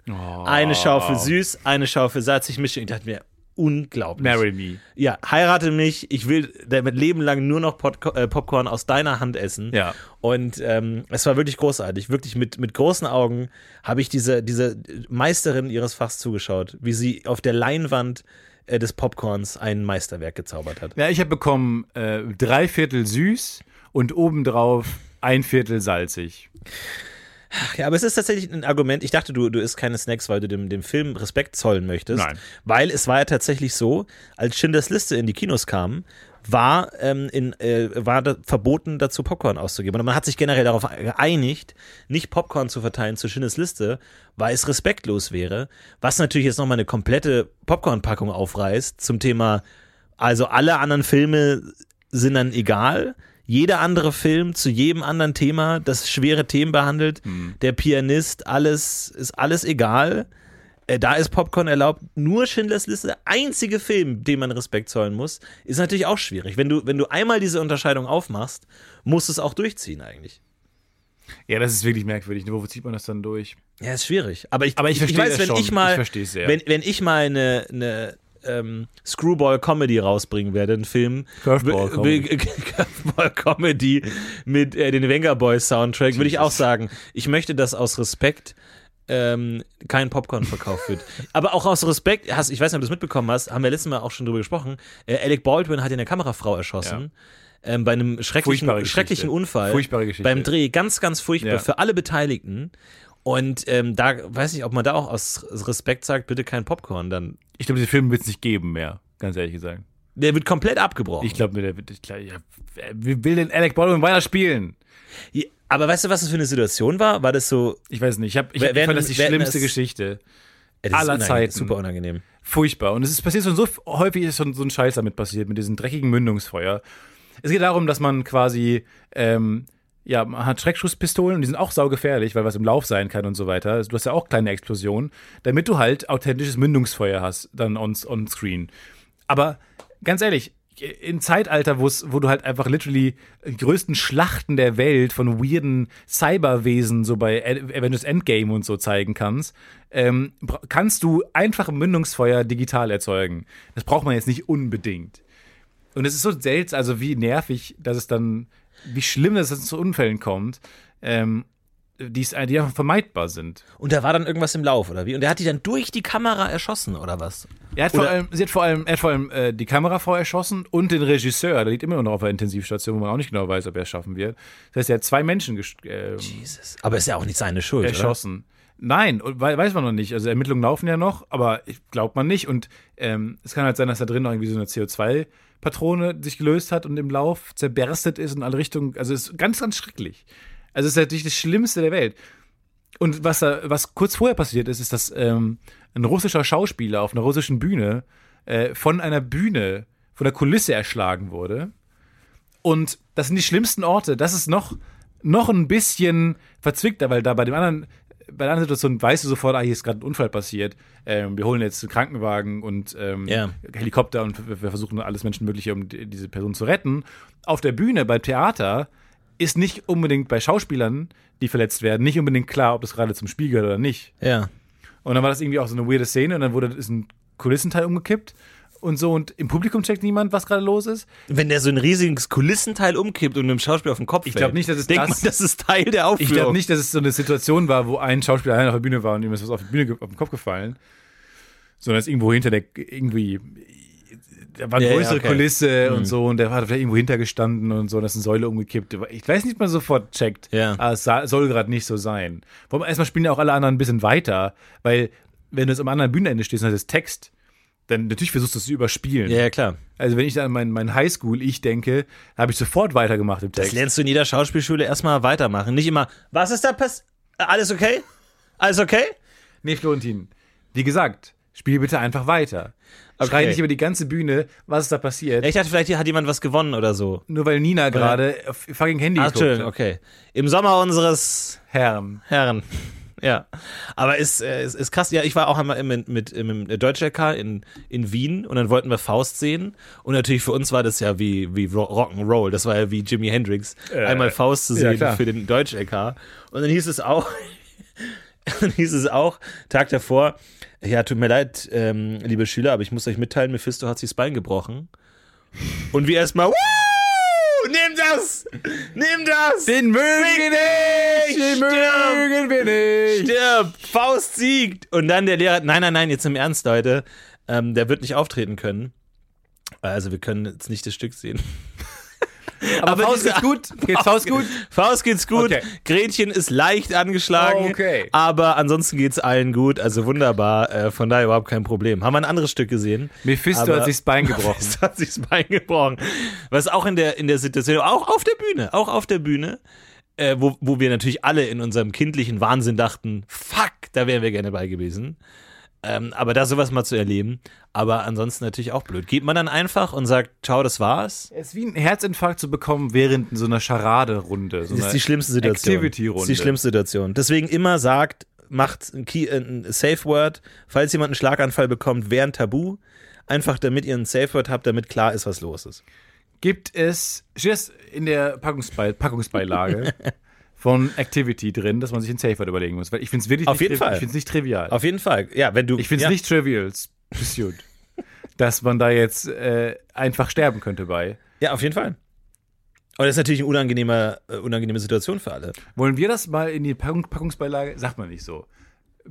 Eine Schaufel süß, eine Schaufel salzig mischen. Ich dachte mir, unglaublich. Marry me. Ja, heirate mich. Ich will damit Leben lang nur noch Pod äh, Popcorn aus deiner Hand essen. Ja. Und ähm, es war wirklich großartig. Wirklich mit, mit großen Augen habe ich diese, diese Meisterin ihres Fachs zugeschaut, wie sie auf der Leinwand äh, des Popcorns ein Meisterwerk gezaubert hat. Ja, ich habe bekommen äh, drei Viertel süß und obendrauf ein Viertel salzig. Ja, aber es ist tatsächlich ein Argument. Ich dachte, du, du isst keine Snacks, weil du dem, dem Film Respekt zollen möchtest. Nein. Weil es war ja tatsächlich so, als Schindlers Liste in die Kinos kam, war, ähm, in, äh, war da verboten, dazu Popcorn auszugeben. Und man hat sich generell darauf geeinigt, nicht Popcorn zu verteilen zu Schindlers Liste, weil es respektlos wäre. Was natürlich jetzt nochmal eine komplette Popcorn-Packung aufreißt zum Thema, also alle anderen Filme sind dann egal. Jeder andere Film zu jedem anderen Thema, das schwere Themen behandelt, der Pianist, alles ist alles egal. Äh, Da ist Popcorn erlaubt. Nur Schindlers Liste, der einzige Film, dem man Respekt zollen muss, ist natürlich auch schwierig. Wenn du, wenn du einmal diese Unterscheidung aufmachst, musst du es auch durchziehen eigentlich. Ja, das ist wirklich merkwürdig. Wo zieht man das dann durch? Ja, ist schwierig. Aber ich, Aber ich verstehe weiß, das wenn schon. ich mal, Ich. Wenn, wenn ich mal eine, eine ähm, Screwball-Comedy rausbringen werde, einen Film. Curveball-Comedy. <laughs> Curveball-Comedy mit äh, den Venga Boys Soundtrack, würde ich auch sagen. Ich möchte, dass aus Respekt ähm, kein Popcorn verkauft wird. <laughs> Aber auch aus Respekt, hast, ich weiß nicht, ob du das mitbekommen hast, haben wir letztes Mal auch schon drüber gesprochen. Äh, Alec Baldwin hat ja eine Kamerafrau erschossen. Ähm, bei einem schrecklichen, schrecklichen Unfall. Furchtbare Geschichte. Beim Dreh. Ganz, ganz furchtbar. Ja. Für alle Beteiligten. Und ähm, da weiß ich, ob man da auch aus Respekt sagt, bitte kein Popcorn. Dann. Ich glaube, diesen Film wird es nicht geben mehr, ganz ehrlich gesagt. Der wird komplett abgebrochen. Ich glaube, der wird. Ich glaub, ja, wer will den Alec Baldwin weiter spielen? Ja, Aber weißt du, was das für eine Situation war? War das so. Ich weiß nicht. Ich, hab, ich, ich fand das die schlimmste es- Geschichte. Das Aller Zeiten. Super unangenehm. Furchtbar. Und es ist passiert schon so häufig ist schon so ein Scheiß damit passiert, mit diesem dreckigen Mündungsfeuer. Es geht darum, dass man quasi, ähm, ja, man hat Schreckschusspistolen und die sind auch saugefährlich, weil was im Lauf sein kann und so weiter. Also Du hast ja auch kleine Explosionen, damit du halt authentisches Mündungsfeuer hast, dann on, on screen. Aber ganz ehrlich, im Zeitalter, wo du halt einfach literally die größten Schlachten der Welt von weirden Cyberwesen so bei Avengers Endgame und so zeigen kannst, ähm, kannst du einfach Mündungsfeuer digital erzeugen. Das braucht man jetzt nicht unbedingt. Und es ist so seltsam, also wie nervig, dass es dann, wie schlimm, dass es zu Unfällen kommt, ähm, die, es- die einfach vermeidbar sind. Und da war dann irgendwas im Lauf, oder wie? Und der hat die dann durch die Kamera erschossen, oder was? Er hat vor Oder- allem, sie hat vor allem, er hat vor allem äh, die Kamerafrau erschossen und den Regisseur. Der liegt immer noch auf der Intensivstation, wo man auch nicht genau weiß, ob er es schaffen wird. Das heißt, er hat zwei Menschen ähm, Jesus. Aber ist ja auch nicht seine Schuld. Oder? erschossen. Nein, weiß man noch nicht. Also Ermittlungen laufen ja noch, aber glaubt man nicht. Und ähm, es kann halt sein, dass da drin irgendwie so eine CO2-Patrone sich gelöst hat und im Lauf zerberstet ist in alle Richtungen. Also es ist ganz, ganz schrecklich. Also es ist natürlich das Schlimmste der Welt. Und was da, was kurz vorher passiert ist, ist, dass ähm, ein russischer Schauspieler auf einer russischen Bühne äh, von einer Bühne, von der Kulisse erschlagen wurde. Und das sind die schlimmsten Orte. Das ist noch, noch ein bisschen verzwickter, weil da bei dem anderen, bei anderen Situation weißt du sofort, ah, hier ist gerade ein Unfall passiert. Ähm, wir holen jetzt einen Krankenwagen und ähm, Ja. Helikopter und wir versuchen alles Menschenmögliche, um die, diese Person zu retten. Auf der Bühne, beim Theater, ist nicht unbedingt bei Schauspielern, die verletzt werden, nicht unbedingt klar, ob das gerade zum Spiel gehört oder nicht. Ja. Und dann war das irgendwie auch so eine weirde Szene und dann wurde ist ein Kulissenteil umgekippt und so und im Publikum checkt niemand, was gerade los ist. Wenn der so ein riesiges Kulissenteil umkippt und einem Schauspieler auf den Kopf Ich fällt, glaub nicht, dass es denkt das- man, das ist Teil der Aufführung. Ich glaube nicht, dass es so eine Situation war, wo ein Schauspieler allein auf der Bühne war und ihm ist was auf die Bühne auf den Kopf gefallen, sondern es ist irgendwo hinter der irgendwie da war eine Ja, größere okay. Kulisse Mhm. und so und der hat vielleicht irgendwo hintergestanden und so, und da ist eine Säule umgekippt. Ich weiß nicht, ob man sofort checkt. Ja. Aber es sa- soll gerade nicht so sein. Vor allem erstmal spielen ja auch alle anderen ein bisschen weiter, weil wenn du jetzt am anderen Bühnenende stehst und das ist Text, dann natürlich versuchst du es zu überspielen. ja, ja, klar. Also wenn ich dann an mein, mein Highschool-Ich denke, habe ich sofort weitergemacht im Das Text. lernst du in jeder Schauspielschule erstmal weitermachen. Nicht immer, was ist da passiert? Alles okay? Alles okay? Nee, Florentin, wie gesagt, spiel bitte einfach weiter. Schrei Okay. nicht über die ganze Bühne, was ist da passiert. Ich dachte, vielleicht hat jemand was gewonnen oder so. Nur weil Nina gerade fucking Handy Ach, hat. okay. Im Sommer unseres Herren. Herren. Ja. Aber ist, äh, ist, ist krass. Ja, ich war auch einmal mit, mit, im Deutsch-LK in, in Wien und dann wollten wir Faust sehen. Und natürlich für uns war das ja wie, wie Ro- Rock'n'Roll. Das war ja wie Jimi Hendrix. Äh, einmal Faust zu ja, sehen klar. für den Deutsch-LK. Und dann hieß es auch, <laughs> dann hieß es auch, Tag davor, ja, tut mir leid, ähm, liebe Schüler, aber ich muss euch mitteilen, Mephisto hat sich das Bein gebrochen. Und wir erstmal, das! Nimm das! Den mögen wir nicht! Den Stirb! mögen wir nicht! Stirb! Faust siegt! Und dann der Lehrer, nein, nein, nein, jetzt im Ernst, Leute, ähm, der wird nicht auftreten können. Also wir können jetzt nicht das Stück sehen. Aber, Aber Faust geht's gut? <laughs> Geht's Faust gut? Faust geht's gut, Okay. Gretchen ist leicht angeschlagen, Okay. aber ansonsten geht's allen gut, also wunderbar, äh, von daher überhaupt kein Problem. Haben wir ein anderes Stück gesehen? Mephisto hat sich das Bein <laughs> gebrochen. Mephisto hat sich das Bein gebrochen. Was auch in der, in der Situation, auch auf der Bühne, auch auf der Bühne, äh, wo, wo wir natürlich alle in unserem kindlichen Wahnsinn dachten, fuck, da wären wir gerne bei gewesen. Ähm, aber da sowas mal zu erleben, aber ansonsten natürlich auch blöd. Geht man dann einfach und sagt, ciao, das war's? Es ist wie ein Herzinfarkt zu bekommen während so einer Charade-Runde. So Das ist die schlimmste Situation. Activity-Runde. Das ist die schlimmste Situation. Deswegen immer sagt, macht ein, Key, äh, ein Safe Word, falls jemand einen Schlaganfall bekommt, wäre ein Tabu. Einfach damit ihr ein Safe Word habt, damit klar ist, was los ist. Gibt es, steht das in der Packungsbe Packungsbeilage <laughs> von Activity drin, dass man sich ein Safe Word überlegen muss? Weil ich finde es wirklich Auf nicht jeden Fall. Ich finde es nicht trivial. Auf jeden Fall. Ja, wenn du. ich finde es ja. nicht trivial. Pursuit. <laughs> dass man da jetzt äh, einfach sterben könnte bei. Ja, auf jeden Fall. Und das ist natürlich eine unangenehme, äh, unangenehme Situation für alle. Wollen wir das mal in die Packung, Packungsbeilage, sagt man nicht so.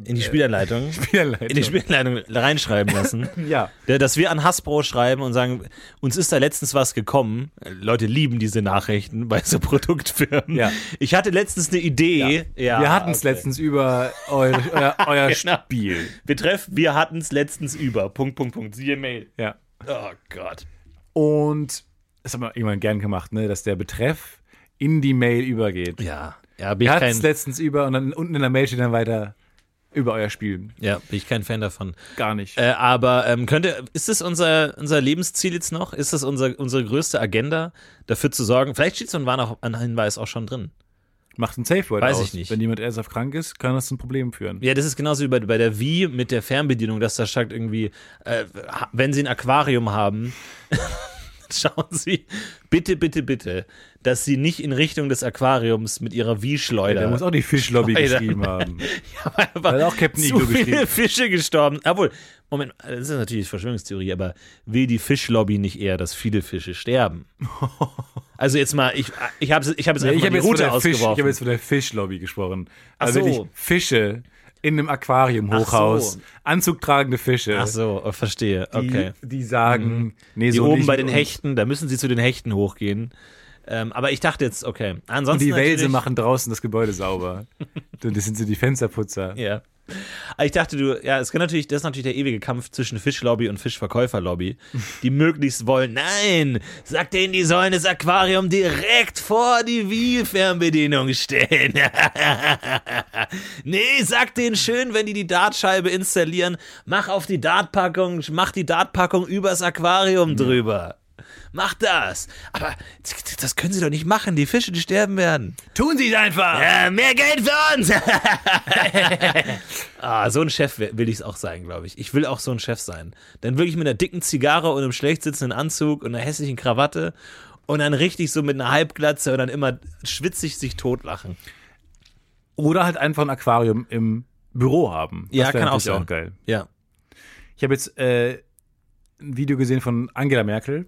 In die Spielanleitung. <laughs> Spielanleitung. In die Spielanleitung reinschreiben lassen. <laughs> Ja. Ja, Dass wir an Hasbro schreiben und sagen, uns ist da letztens was gekommen. Leute lieben diese Nachrichten bei so Produktfirmen. Ja. Ich hatte letztens eine Idee. Ja. wir hatten es okay. letztens über euer, <laughs> euer, euer Genau. Spiel. Betreff, wir hatten es letztens über. Punkt, Punkt, Punkt. Siehe Mail. Ja. Oh Gott. Und das haben wir irgendwann gern gemacht, ne, dass der Betreff in die Mail übergeht. Ja. Ja, Wir hatten es letztens über und dann unten in der Mail steht dann weiter über euer Spiel. ja, bin ich kein Fan davon. Gar nicht. Äh, aber ähm, könnte, ist das unser, unser Lebensziel jetzt noch? Ist das unser, unsere größte Agenda, dafür zu sorgen? Vielleicht steht so ein Warnhinweis auch schon drin. Macht ein Safe Word weiß aus. ich nicht. Wenn jemand ernsthaft krank ist, kann das zu einem Problem führen. Ja, das ist genauso wie bei, bei der Wii mit der Fernbedienung, dass da steht irgendwie, äh, wenn Sie ein Aquarium haben, <laughs> schauen Sie bitte, bitte, bitte, dass Sie nicht in Richtung des Aquariums mit Ihrer Wii Der schleudern. muss auch die Fischlobby geschrieben haben. <laughs> Ja, aber Hat auch Captain zu Iglo viele geschrieben. Fische gestorben. Obwohl, Moment, das ist natürlich Verschwörungstheorie, aber will die Fischlobby nicht eher, dass viele Fische sterben? <laughs> Also jetzt mal, ich, ich habe ich hab jetzt Nee, einfach ich habe die Route der Fisch- ich ausgeworfen. hab jetzt von der Fischlobby gesprochen. Also so. wirklich Fische in einem Aquarium-Hochhaus. so. Anzugtragende Fische. Ach so, oh, verstehe. Die, Okay. die sagen, nee, Die so oben nicht. bei den Hechten, da müssen sie zu den Hechten hochgehen. Ähm, aber ich dachte jetzt, okay. Und Ansonsten die Wälse machen draußen das Gebäude sauber. <laughs> Und das sind so die Fensterputzer. Ja. Aber ich dachte, du, ja, es kann natürlich, das ist natürlich der ewige Kampf zwischen Fischlobby und Fischverkäuferlobby, die <laughs> möglichst wollen, nein, sag denen, die sollen das Aquarium direkt vor die Wii-Fernbedienung stellen. <laughs> nee, sag denen schön, wenn die die Dartscheibe installieren, mach auf die Dartpackung, mach die Dartpackung übers Aquarium drüber. Mach das. Aber das können sie doch nicht machen. Die Fische, die sterben werden. Tun sie es einfach! Ja, mehr Geld für uns! <laughs> ah, so ein Chef will ich es auch sein, glaube ich. Ich will auch so ein Chef sein. Dann wirklich mit einer dicken Zigarre und einem schlecht sitzenden Anzug und einer hässlichen Krawatte und dann richtig so mit einer Halbglatze und dann immer schwitzig sich totlachen. Oder halt einfach ein Aquarium im Büro haben. Das Ja, kann auch sein. auch geil. Ja. Ich habe jetzt äh, ein Video gesehen von Angela Merkel,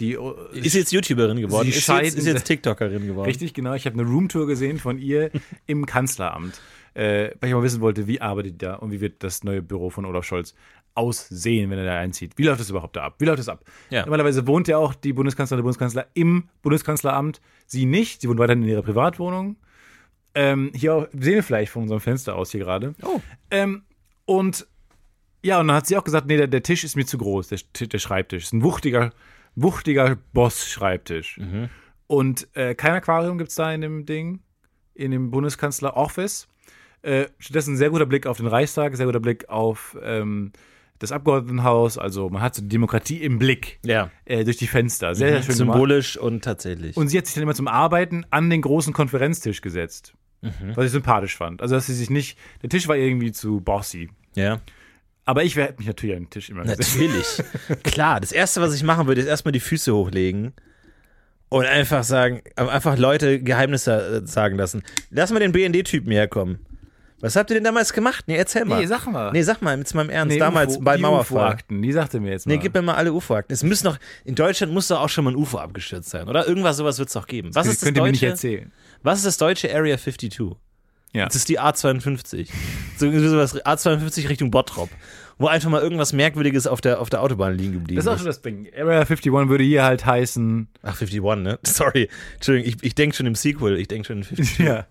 die äh, Ist jetzt YouTuberin geworden, ist jetzt, ist jetzt TikTokerin geworden. Richtig, genau. Ich habe eine Roomtour gesehen von ihr <laughs> im Kanzleramt, äh, weil ich mal wissen wollte, wie arbeitet die da und wie wird das neue Büro von Olaf Scholz aussehen, wenn er da einzieht. Wie läuft das überhaupt da ab? Wie läuft das ab? Ja. Normalerweise wohnt ja auch die Bundeskanzlerin, der Bundeskanzler im Bundeskanzleramt. Sie nicht. Sie wohnt weiterhin in ihrer Privatwohnung. Ähm, hier auch, sehen wir vielleicht von unserem Fenster aus hier gerade. Oh. Ähm, und ja, und dann hat sie auch gesagt, nee, der, der Tisch ist mir zu groß, der, der Schreibtisch. ist ein wuchtiger, wuchtiger Boss-Schreibtisch. Und äh, kein Aquarium gibt es da in dem Ding, in dem Bundeskanzler-Office. Äh, stattdessen ein sehr guter Blick auf den Reichstag, sehr guter Blick auf ähm, das Abgeordnetenhaus. Also man hat so die Demokratie im Blick Ja. äh, durch die Fenster. Sehr, sehr schön gemacht. Symbolisch und tatsächlich. Und sie hat sich dann immer zum Arbeiten an den großen Konferenztisch gesetzt. Mhm. Was ich sympathisch fand. Also, dass sie sich nicht. Der Tisch war irgendwie zu bossy. ja. Aber ich hätte mich natürlich an den Tisch immer. Natürlich. <laughs> Klar, das erste, was ich machen würde, ist erstmal die Füße hochlegen und einfach sagen, einfach Leute Geheimnisse äh, sagen lassen. Lass mal den BND-Typen herkommen. Was habt ihr denn damals gemacht? Nee, erzähl mal. Nee, sag mal. Nee, sag mal, jetzt mal im Ernst. Nee, damals UFO, bei die Mauerfall. UFO-Akten, die sagte mir jetzt mal. Nee, gib mir mal alle UFO-Akten. Es müssen noch, in Deutschland muss doch auch schon mal ein UFO abgestürzt sein, oder? Irgendwas sowas wird es doch geben. Was Könnt- ist das könnt ihr mir nicht deutsche? erzählen. Was ist das deutsche Area 52? Ja. Das ist die A52. So sowas A52 Richtung Bottrop, wo einfach mal irgendwas Merkwürdiges auf der, auf der Autobahn liegen geblieben Das ist auch schon das Ding. Area 51 würde hier halt heißen. Ach, 51, ne? <laughs> Sorry. Entschuldigung, ich, ich denke schon im Sequel. Ich denke schon in 50. <laughs> Ja.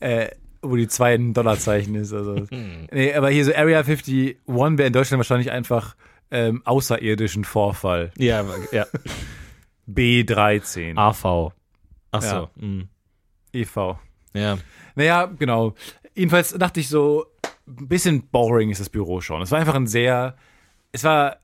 Äh, wo die zwei ein Dollarzeichen ist. Also. Hm. nee, aber hier so Area 51 wäre in Deutschland wahrscheinlich einfach ähm, außerirdischen Vorfall. ja, ja. B13. AV. Ach so. Ja. mm. EV. Ja. Naja, genau. Jedenfalls dachte ich so, ein bisschen boring ist das Büro schon. Es war einfach ein sehr, es war,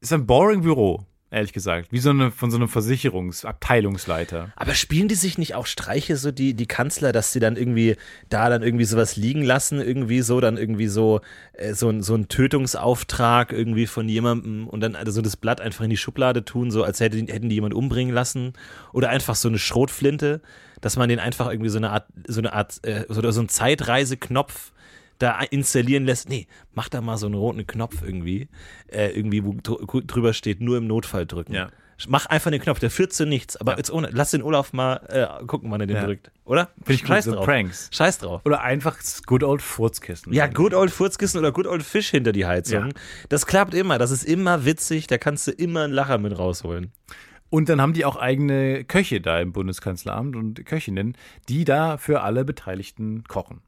es war ein boring Büro, ehrlich gesagt. Wie so eine, von so einem Versicherungsabteilungsleiter. Aber spielen die sich nicht auch Streiche, so die, die Kanzler, dass sie dann irgendwie da dann irgendwie sowas liegen lassen, irgendwie so, dann irgendwie so, äh, so, ein, so ein Tötungsauftrag irgendwie von jemandem und dann also so das Blatt einfach in die Schublade tun, so als hätte, hätten die jemand umbringen lassen. Oder einfach so eine Schrotflinte, dass man den einfach irgendwie so eine Art, so eine Art, äh, so, so ein Zeitreiseknopf da installieren lässt. Nee, mach da mal so einen roten Knopf irgendwie, äh, irgendwie, wo dr- drüber steht, nur im Notfall drücken. Ja. Mach einfach den Knopf, der führt zu nichts. Aber jetzt ohne, lass den Olaf mal äh, gucken, wann er den Ja. drückt. Oder? Finde ich gut, Scheiß so drauf. Pranks. Scheiß drauf. Oder einfach Good Old Furzkissen. Ja, good old Furzkissen oder good old Fisch hinter die Heizung. Ja. Das klappt immer. Das ist immer witzig. Da kannst du immer einen Lacher mit rausholen. Und dann haben die auch eigene Köche da im Bundeskanzleramt und Köchinnen, die da für alle Beteiligten kochen.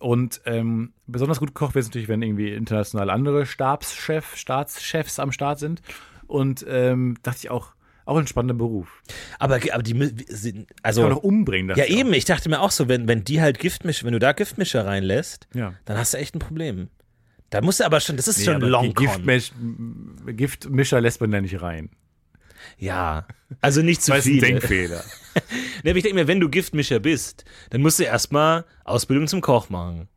Und ähm, besonders gut gekocht wird es natürlich, wenn irgendwie international andere Stabschef, Staatschefs am Start sind. Und ähm, dachte ich auch, auch ein spannender Beruf. Aber, aber die sind, Kann also. man doch umbringen. Ja, ich auch. eben. Ich dachte mir auch so, wenn, wenn die halt Giftmisch, wenn du da Giftmischer reinlässt, Ja. dann hast du echt ein Problem. Da musst du aber schon, das ist Nee, schon Long Giftmisch, Giftmischer lässt man da nicht rein. Ja. Also nicht zu Das ist ein. Denkfehler. <laughs> Ne, aber ich denke mir, wenn du Giftmischer bist, dann musst du erstmal Ausbildung zum Koch machen.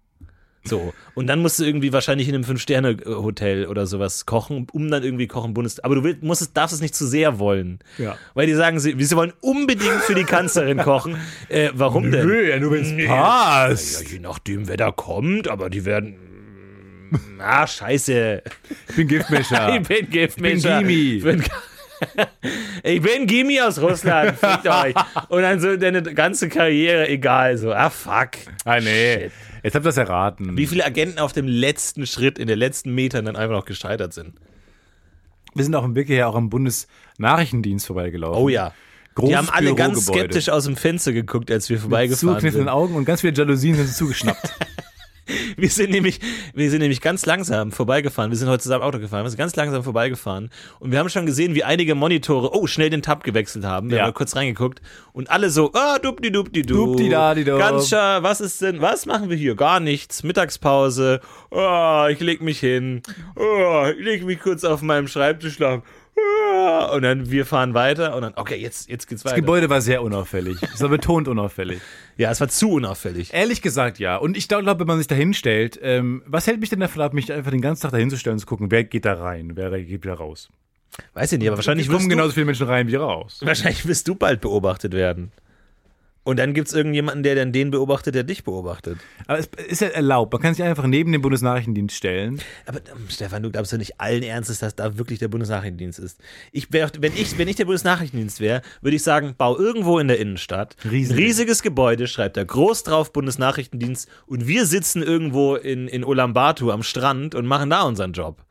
So. Und dann musst du irgendwie wahrscheinlich in einem Fünf-Sterne-Hotel oder sowas kochen, um dann irgendwie kochen Bundes. Aber du willst, musst es, darfst es nicht zu sehr wollen. Ja. Weil die sagen, sie, sie wollen unbedingt für die Kanzlerin kochen. <laughs> Äh, warum denn? ja, nur wenn es passt. Ja, je nachdem, wer da kommt, aber die werden. Ah, scheiße. Ich bin Giftmischer. <laughs> Ich bin Giftmischer. Ich bin Gimi. Ich bin, ich bin Gimi aus Russland. Fickt euch. Und dann so deine ganze Karriere egal. So, ah, fuck. ah, nee. Shit. Jetzt habt ihr das erraten. Wie viele Agenten auf dem letzten Schritt, in den letzten Metern dann einfach noch gescheitert sind. Wir sind auch im ja auch am Bundesnachrichtendienst vorbeigelaufen. Oh ja. Großes die haben alle ganz skeptisch aus dem Fenster geguckt, als wir Mit vorbeigefahren zugekniffenen sind. Augen und ganz viele Jalousien sind zugeschnappt. <laughs> <laughs> Wir sind nämlich, wir sind nämlich ganz langsam vorbeigefahren. Wir sind heute zusammen Auto gefahren. Wir sind ganz langsam vorbeigefahren. Und wir haben schon gesehen, wie einige Monitore, oh, schnell den Tab gewechselt haben. Wir Ja. haben mal kurz reingeguckt. Und alle so, ah, dupdi dupdi du. Dupdi-dadi-du. Ganz schön, was ist denn, was machen wir hier? Gar nichts. Mittagspause. Ah, ich leg mich hin. Ah, ich leg mich kurz auf meinem Schreibtisch schlafen. Und dann wir fahren weiter und dann, okay, jetzt, jetzt geht's Das weiter. Gebäude war sehr unauffällig. Es war betont unauffällig. Ja, es war zu unauffällig. Ehrlich gesagt, ja. Und ich glaube, wenn man sich da hinstellt, ähm, was hält mich denn davon ab, mich einfach den ganzen Tag da hinzustellen und zu gucken, wer geht da rein, wer geht wieder raus? Weiß ich nicht, aber wahrscheinlich kommen genauso viele Menschen rein wie raus. Wahrscheinlich wirst du bald beobachtet werden. Und dann gibt es irgendjemanden, der dann den beobachtet, der dich beobachtet. Aber es ist ja erlaubt. Man kann sich einfach neben den Bundesnachrichtendienst stellen. Aber ähm, Stefan, du glaubst ja nicht allen Ernstes, dass da wirklich der Bundesnachrichtendienst ist. Ich wär, wenn, ich, wenn ich der Bundesnachrichtendienst wäre, würde ich sagen, bau irgendwo in der Innenstadt. Riesig. Riesiges Gebäude, schreibt da groß drauf Bundesnachrichtendienst und wir sitzen irgendwo in, in Ulaanbaatar am Strand und machen da unseren Job.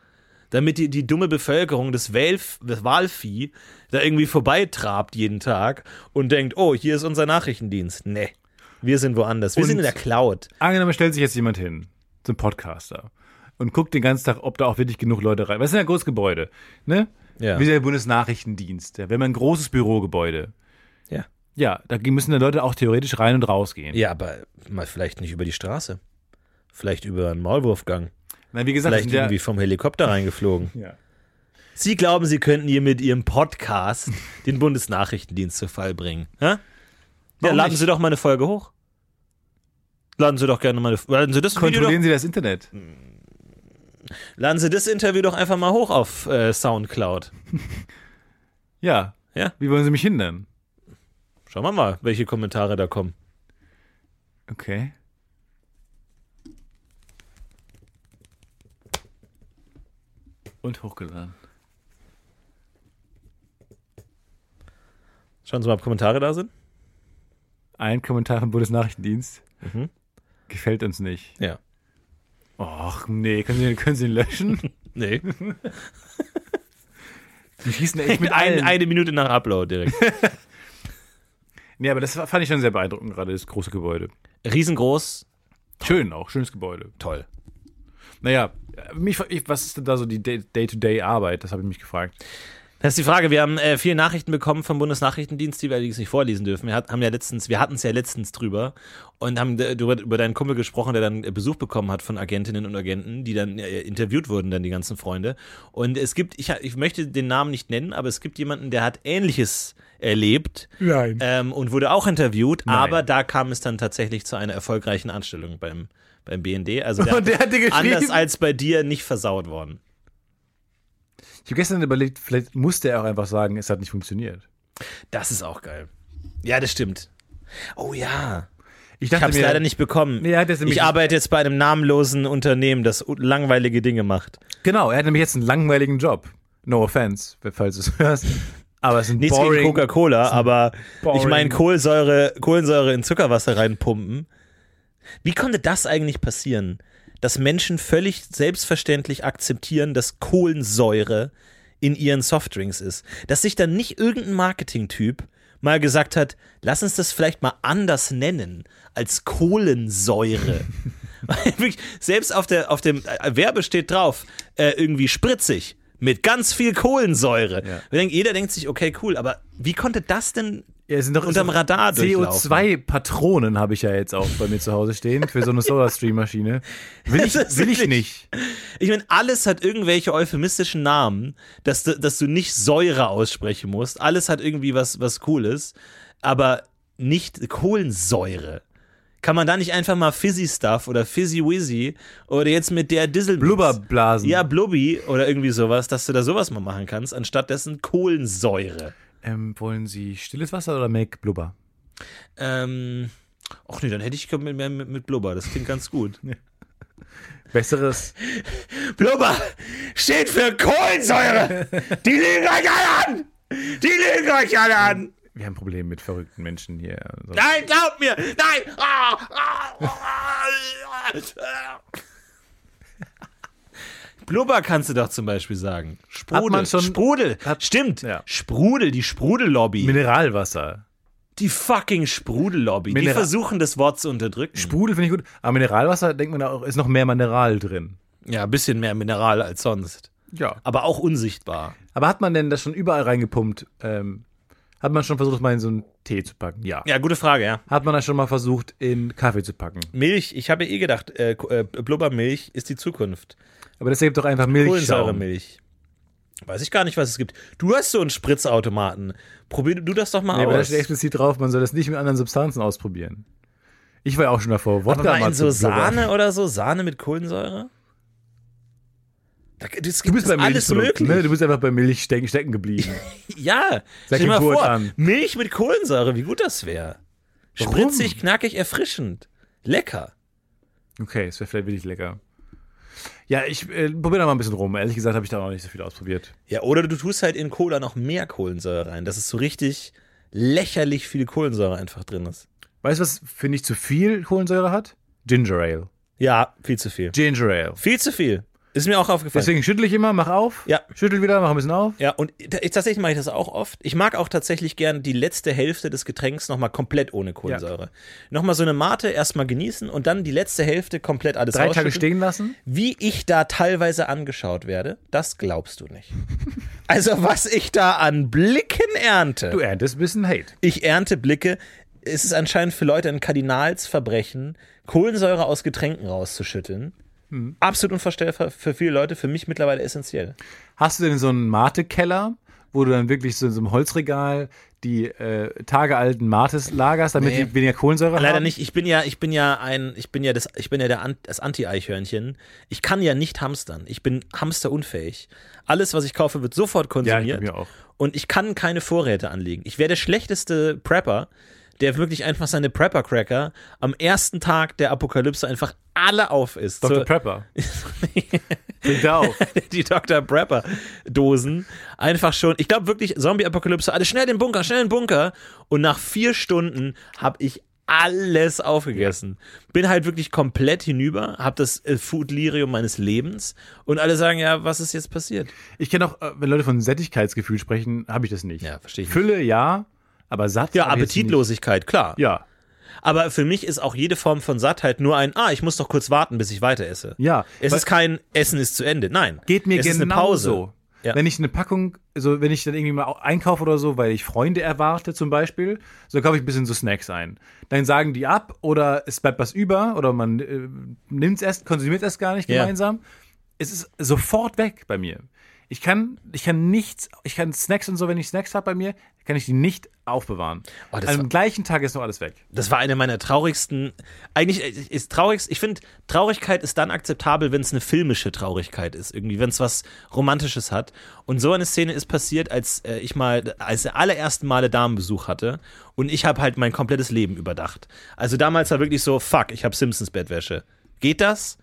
Damit die, die dumme Bevölkerung, das, Wählf, das Wahlvieh, da irgendwie vorbeitrabt jeden Tag und denkt, oh, hier ist unser Nachrichtendienst. Nee, wir sind woanders. Wir Und- sind in der Cloud. Angenommen, stellt sich jetzt jemand hin, zum Podcaster, und guckt den ganzen Tag, ob da auch wirklich genug Leute rein. Was ist denn ein großes Gebäude? Ne? Ja. Wie der Bundesnachrichtendienst. Ja, wir haben ein großes Bürogebäude. Ja. Ja, da müssen da Leute auch theoretisch rein und rausgehen. Ja, aber mal vielleicht nicht über die Straße. Vielleicht über einen Maulwurfgang. Na, wie gesagt, Vielleicht ja, irgendwie vom Helikopter reingeflogen. <laughs> ja. Sie glauben, Sie könnten hier mit Ihrem Podcast den Bundesnachrichtendienst zu Fall bringen. Ja, Warum laden nicht? Sie doch mal eine Folge hoch. Laden Sie doch gerne mal eine, laden Sie das Video Kontrollieren doch, Sie das Internet. laden Sie das Interview doch einfach mal hoch auf äh, Soundcloud. <laughs> Ja. Ja. Wie wollen Sie mich hindern? Schauen wir mal, welche Kommentare da kommen. Okay. Und hochgeladen. Schauen Sie mal, ob Kommentare da sind. Ein Kommentar vom Bundesnachrichtendienst. Mhm. Gefällt uns nicht. Ja. Och, nee, können Sie, können Sie ihn löschen? <laughs> Nee. <laughs> Die schießen echt mit Ein, eine Minute nach Upload direkt. <laughs> Nee, aber das fand ich schon sehr beeindruckend, gerade das große Gebäude. Riesengroß. Schön auch, schönes Gebäude. Toll. Naja, mich, ich, was ist denn da so die Day- Day-to-Day-Arbeit? Das habe ich mich gefragt. Das ist die Frage. Wir haben äh, viele Nachrichten bekommen vom Bundesnachrichtendienst, die wir allerdings nicht vorlesen dürfen. Wir hat, haben ja letztens, wir hatten es ja letztens drüber und haben äh, über, über deinen Kumpel gesprochen, der dann äh, Besuch bekommen hat von Agentinnen und Agenten, die dann äh, interviewt wurden, dann die ganzen Freunde. Und es gibt, ich, ich möchte den Namen nicht nennen, aber es gibt jemanden, der hat Ähnliches erlebt Nein. ähm, und wurde auch interviewt, Nein. aber da kam es dann tatsächlich zu einer erfolgreichen Anstellung beim, beim BND. Also <laughs> der, der hat dir anders als bei dir nicht versaut worden. Ich habe gestern überlegt, vielleicht musste er auch einfach sagen, es hat nicht funktioniert. Das ist auch geil. Ja, das stimmt. Oh ja. Ich Ich habe es leider nicht bekommen. Nee, ich arbeite jetzt bei einem namenlosen Unternehmen, das langweilige Dinge macht. Genau, er hat nämlich jetzt einen langweiligen Job. No offense, falls du es hörst. Aber es ist Nichts boring. gegen Coca-Cola, aber boring. ich meine Kohlensäure, Kohlensäure in Zuckerwasser reinpumpen. Wie konnte das eigentlich passieren, dass Menschen völlig selbstverständlich akzeptieren, dass Kohlensäure in ihren Softdrinks ist? Dass sich dann nicht irgendein Marketingtyp mal gesagt hat, lass uns das vielleicht mal anders nennen als Kohlensäure. <laughs> Selbst auf, der, auf dem äh, Werbe steht drauf, äh, irgendwie spritzig. Mit ganz viel Kohlensäure. Ja. Jeder denkt sich, okay, cool, aber wie konnte das denn Ja, sind doch unterm Radar durchlaufen? CO2-Patronen habe ich ja jetzt auch bei mir zu Hause stehen für so eine Soda-Stream-Maschine. Will ich, <laughs> will ich nicht. Ich meine, alles hat irgendwelche euphemistischen Namen, dass du, dass du nicht Säure aussprechen musst. Alles hat irgendwie was, was Cooles, aber nicht Kohlensäure. Kann man da nicht einfach mal Fizzy Stuff oder Fizzy Wizzy oder jetzt mit der Dizzle Blubberblasen. Ja, Blubby oder irgendwie sowas, dass du da sowas mal machen kannst, anstatt dessen Kohlensäure. Ähm, wollen Sie stilles Wasser oder Make Blubber? Ähm, ach nee, dann hätte ich mit, mit, mit Blubber, das klingt ganz gut. <laughs> Besseres. <laughs> Blubber steht für Kohlensäure. <laughs> Die lügen euch alle an. Die lügen euch alle an. Wir haben Probleme mit verrückten Menschen hier. Also, Nein, glaubt mir. Nein. Ah, ah, ah. Blubber kannst du doch zum Beispiel sagen. Sprudel. man schon- Sprudel. hat- Stimmt. Ja. Sprudel, die Sprudellobby. Mineralwasser. die fucking Sprudellobby. Die versuchen das Wort zu unterdrücken. Sprudel finde ich gut. Aber Mineralwasser, denkt man auch, ist noch mehr Mineral drin. ja, ein bisschen mehr Mineral als sonst. Ja. Aber auch unsichtbar. Aber hat man denn das schon überall reingepumpt? Ähm, hat man schon versucht, das mal in so einen Tee zu packen? Ja. Ja, gute Frage, ja. Hat man das schon mal versucht, in Kaffee zu packen? Milch, ich habe eh gedacht, äh, äh, Blubbermilch ist die Zukunft. Aber das ergibt doch einfach Milchschaum. Kohlensäuremilch. Weiß ich gar nicht, was es gibt. Du hast so einen Spritzautomaten. Probier du das doch mal Nee, aber da aus. steht explizit drauf, man soll das nicht mit anderen Substanzen ausprobieren. Ich war ja auch schon davor. Wodka Aber mal in so. Sahne oder so? Sahne mit Kohlensäure? Da, das Du bist ist bei alles Milchprodukten, möglich. ne? Du bist einfach bei Milch stecken, stecken geblieben. <laughs> Ja, Seit stell dir mal vor, an. Milch mit Kohlensäure, wie gut das wäre. Spritzig, knackig, erfrischend. Lecker. Okay, es wäre vielleicht wirklich lecker. Ja, ich äh, probiere da mal ein bisschen rum. Ehrlich gesagt habe ich da noch nicht so viel ausprobiert. Ja, oder du tust halt in Cola noch mehr Kohlensäure rein, dass es so richtig lächerlich viel Kohlensäure einfach drin ist. Weißt du, was finde ich zu viel Kohlensäure hat? Ginger Ale. Ja, viel zu viel. Ginger Ale. Viel zu viel. Ist mir auch aufgefallen. Deswegen schüttel ich immer, mach auf. Ja. Schüttel wieder, mach ein bisschen auf. Ja, und tatsächlich mache ich das auch oft. Ich mag auch tatsächlich gern die letzte Hälfte des Getränks nochmal komplett ohne Kohlensäure. Nochmal so eine Mate erstmal genießen und dann die letzte Hälfte komplett alles Drei Tage stehen lassen. Wie ich da teilweise angeschaut werde, das glaubst du nicht. <laughs> Also, was ich da an Blicken ernte. Du erntest ein bisschen Hate. Ich ernte Blicke. Es ist anscheinend für Leute ein Kardinalsverbrechen, Kohlensäure aus Getränken rauszuschütteln. Hm. Absolut unvorstellbar für viele Leute, für mich mittlerweile essentiell. Hast du denn so einen Mate-Keller, wo du dann wirklich so in so einem Holzregal die äh, tagealten Mates lagerst, damit Nee. die weniger Kohlensäure haben? Leider nicht. Ich bin ja, ich bin ja ein, ich bin ja das, ich bin ja der, das Anti-Eichhörnchen. Ich kann ja nicht hamstern. Ich bin hamsterunfähig. Alles, was ich kaufe, wird sofort Ja, konsumiert. ich mir auch. Und ich kann keine Vorräte anlegen. Ich wäre der schlechteste Prepper, der wirklich einfach seine Prepper-Cracker am ersten Tag der Apokalypse einfach alle auf ist. Dr. So- Prepper. <laughs> Bringt auf. <laughs> die Dr. Prepper-Dosen einfach schon. Ich glaube wirklich, Zombie-Apokalypse, alle schnell in den Bunker, schnell in den Bunker. Und nach vier Stunden habe ich alles aufgegessen. Bin halt wirklich komplett hinüber, habe das äh, Foodlirium meines Lebens und alle sagen, ja, was ist jetzt passiert? Ich kenne auch, äh, wenn Leute von Sättigkeitsgefühl sprechen, habe ich das nicht. Ja, verstehe ich nicht. Fülle, ja, aber satt. Ja, Appetitlosigkeit, klar. nicht. Ja, Aber für mich ist auch jede Form von Sattheit nur ein, ah, ich muss doch kurz warten, bis ich weiter esse. ja. Es ist kein Essen ist zu Ende. Nein. Geht mir es ist eine Pause. genauso. Ja. Wenn ich eine Packung, also wenn ich dann irgendwie mal au- einkaufe oder so, weil ich Freunde erwarte zum Beispiel, so kaufe ich ein bisschen so Snacks ein. Dann sagen die ab oder es bleibt was über oder man äh, nimmt es erst, konsumiert es gar nicht Ja. gemeinsam. Es ist sofort weg bei mir. Ich kann, ich kann nichts, ich kann Snacks und so, wenn ich Snacks habe bei mir, kann ich die nicht aufbewahren. Oh, Am war- gleichen Tag ist noch alles weg. Das war eine meiner traurigsten. Eigentlich ist traurigst. Ich finde, Traurigkeit ist dann akzeptabel, wenn es eine filmische Traurigkeit ist. Irgendwie, wenn es was Romantisches hat. Und so eine Szene ist passiert, als äh, ich mal, als der allerersten Male Damenbesuch hatte. Und ich habe halt mein komplettes Leben überdacht. Also damals war wirklich so, fuck, ich habe Simpsons Bettwäsche. Geht das?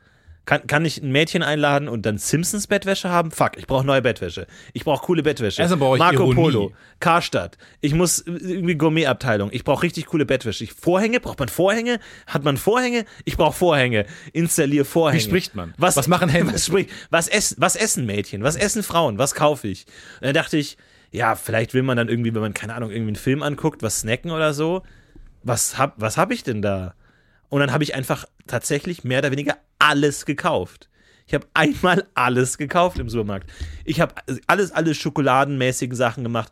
Kann, kann ich ein Mädchen einladen und dann Simpsons Bettwäsche haben? Fuck, ich brauche neue Bettwäsche. Ich brauche coole Bettwäsche. Erstmal brauche ich Marco Ironie. Polo, Karstadt. Ich muss irgendwie Gourmetabteilung. Ich brauche richtig coole Bettwäsche. Ich, Vorhänge, braucht man Vorhänge? Hat man Vorhänge? Ich brauche Vorhänge. Installier Vorhänge. Wie spricht man? Was, Was machen <laughs> Hände? Was, spricht, was, ess, was essen Mädchen? Was essen Frauen? Was kaufe ich? Und dann dachte ich, ja, vielleicht will man dann irgendwie, wenn man, keine Ahnung, irgendwie einen Film anguckt, was snacken oder so. Was hab, was hab ich denn da? Und dann habe ich einfach tatsächlich mehr oder weniger alles gekauft. Ich habe einmal alles gekauft im Supermarkt. Ich habe alles, alle schokoladenmäßigen Sachen gemacht.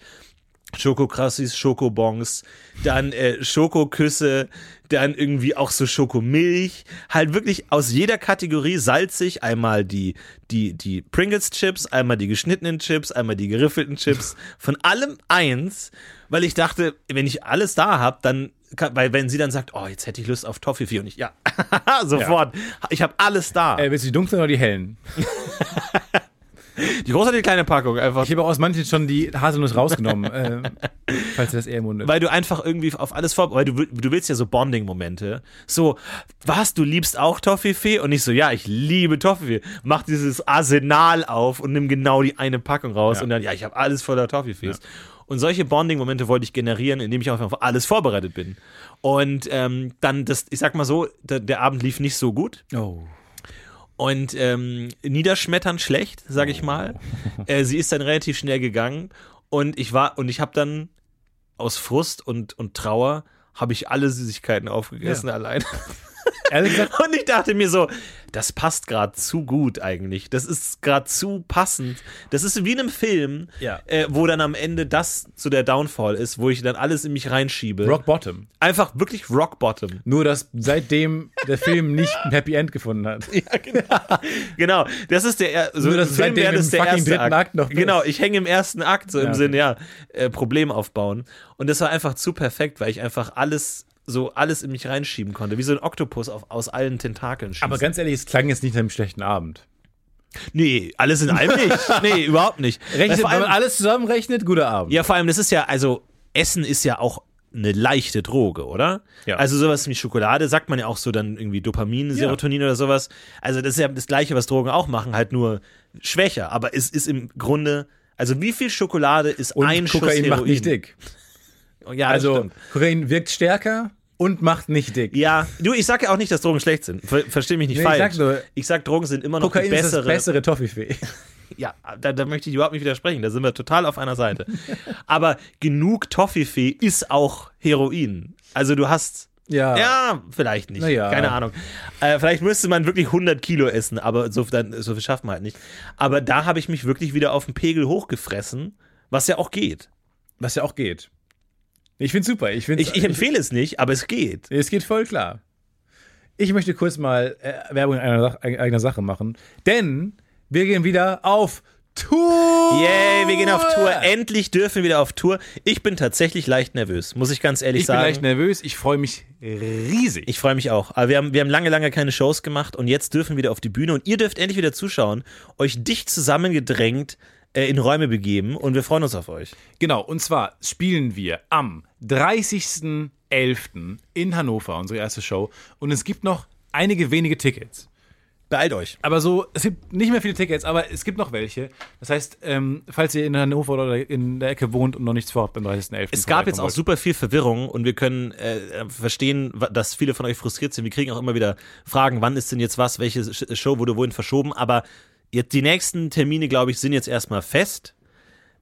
Schokokrassis, Schokobons, dann äh, Schokoküsse, dann irgendwie auch so Schokomilch, halt wirklich aus jeder Kategorie salzig, einmal die die die Pringles Chips, einmal die geschnittenen Chips, einmal die geriffelten Chips, <laughs> von allem eins, weil ich dachte, wenn ich alles da habe, dann kann, weil wenn sie dann sagt, oh, jetzt hätte ich Lust auf Toffifee und <laughs> ich ja, sofort, ich habe alles da. Äh, willst du die dunklen oder die hellen? <laughs> die große oder die kleine Packung einfach Ich habe auch aus manchen schon die Haselnuss rausgenommen, äh, <laughs> falls ihr das eher im Munde. weil du einfach irgendwie auf alles vor, weil du, du willst ja so Bonding-Momente. So, was, du liebst auch Toffifee? Und ich so, ja, ich liebe Toffifee. Mach dieses Arsenal auf und nimm genau die eine Packung raus Ja. und dann, ja, ich habe alles voller Toffifees. Und solche Bonding-Momente wollte ich generieren, indem ich einfach auf alles vorbereitet bin. Und ähm, dann, das, ich sag mal so, der, der Abend lief nicht so gut. oh. Und ähm, niederschmetternd schlecht, sag ich mal. Äh, sie ist dann relativ schnell gegangen und ich war und ich habe dann aus Frust und und Trauer habe ich alle Süßigkeiten aufgegessen allein. Ehrlich <laughs> gesagt, <laughs> Und ich dachte mir so, das passt gerade zu gut eigentlich. Das ist gerade zu passend. Das ist wie in einem Film, Ja. äh, wo dann am Ende das so der Downfall ist, wo ich dann alles in mich reinschiebe. Rock Bottom. Einfach wirklich Rock Bottom. Nur, dass seitdem der Film nicht ein Happy End gefunden hat. <laughs> Ja, genau. genau. Das ist der so Nur, dass im seitdem wäre im das der erste dritten Akt noch bist. Genau, ich hänge im ersten Akt, so im Ja. Sinne, ja, äh, Problem aufbauen. Und das war einfach zu perfekt, weil ich einfach alles so alles in mich reinschieben konnte, wie so ein Oktopus auf, aus allen Tentakeln schießen. Aber ganz ehrlich, es klang jetzt nicht nach einem schlechten Abend. nee, alles in allem nicht. <laughs> Nee, überhaupt nicht. Rechnet, vor wenn allem, man alles zusammenrechnet, guter Abend. ja, vor allem, das ist ja, also, Essen ist ja auch eine leichte Droge, oder? Ja. Also sowas wie Schokolade sagt man ja auch so dann irgendwie Dopamin, Serotonin oder sowas. Also das ist ja das gleiche, was Drogen auch machen, halt nur schwächer. Aber es ist im Grunde, also wie viel Schokolade ist Und ein Schuss Kokain Heroin? macht nicht dick. Ja, Also. Kokain wirkt stärker und macht nicht dick. Ja, du, ich sag ja auch nicht, dass Drogen schlecht sind. Ver Versteh mich nicht Nee, ich falsch. sag nur, ich sag, Drogen sind immer noch Kokain die ist das bessere. bessere Toffifee. <laughs> Ja, da, da möchte ich überhaupt nicht widersprechen. Da sind wir total auf einer Seite. Aber genug Toffifee ist auch Heroin. Also du hast Ja. Ja, vielleicht nicht. Ja. Keine Ahnung. Äh, vielleicht müsste man wirklich 100 Kilo essen, aber so, dann, so viel schafft man halt nicht. Aber da habe ich mich wirklich wieder auf den Pegel hochgefressen, was ja auch geht. Was ja auch geht. Ich find's super. Ich, Ich, ich empfehle es nicht, aber es geht. Es geht voll klar. Ich möchte kurz mal äh, Werbung in einer, eigener Sache machen, denn wir gehen wieder auf Tour. Yay, wir gehen auf Tour. Endlich dürfen wir wieder auf Tour. Ich bin tatsächlich leicht nervös, muss ich ganz ehrlich Ich bin sagen. leicht nervös. Ich freue mich riesig. Ich freue mich auch. Aber wir haben, wir haben lange, lange keine Shows gemacht und jetzt dürfen wir wieder auf die Bühne und ihr dürft endlich wieder zuschauen, euch dicht zusammengedrängt äh, in Räume begeben und wir freuen uns auf euch. Genau, und zwar spielen wir am 30.11. in Hannover, unsere erste Show. Und es gibt noch einige wenige Tickets. Beeilt euch. Aber so, es gibt nicht mehr viele Tickets, aber es gibt noch welche. Das heißt, ähm, falls ihr in Hannover oder in der Ecke wohnt und noch nichts vorhabt am 30.11. Es gab jetzt auch super viel Verwirrung und wir können äh, verstehen, wa- dass viele von euch frustriert sind. Wir kriegen auch immer wieder Fragen, wann ist denn jetzt was, welche Show wurde wohin verschoben. Aber jetzt die nächsten Termine, glaube ich, sind jetzt erstmal fest.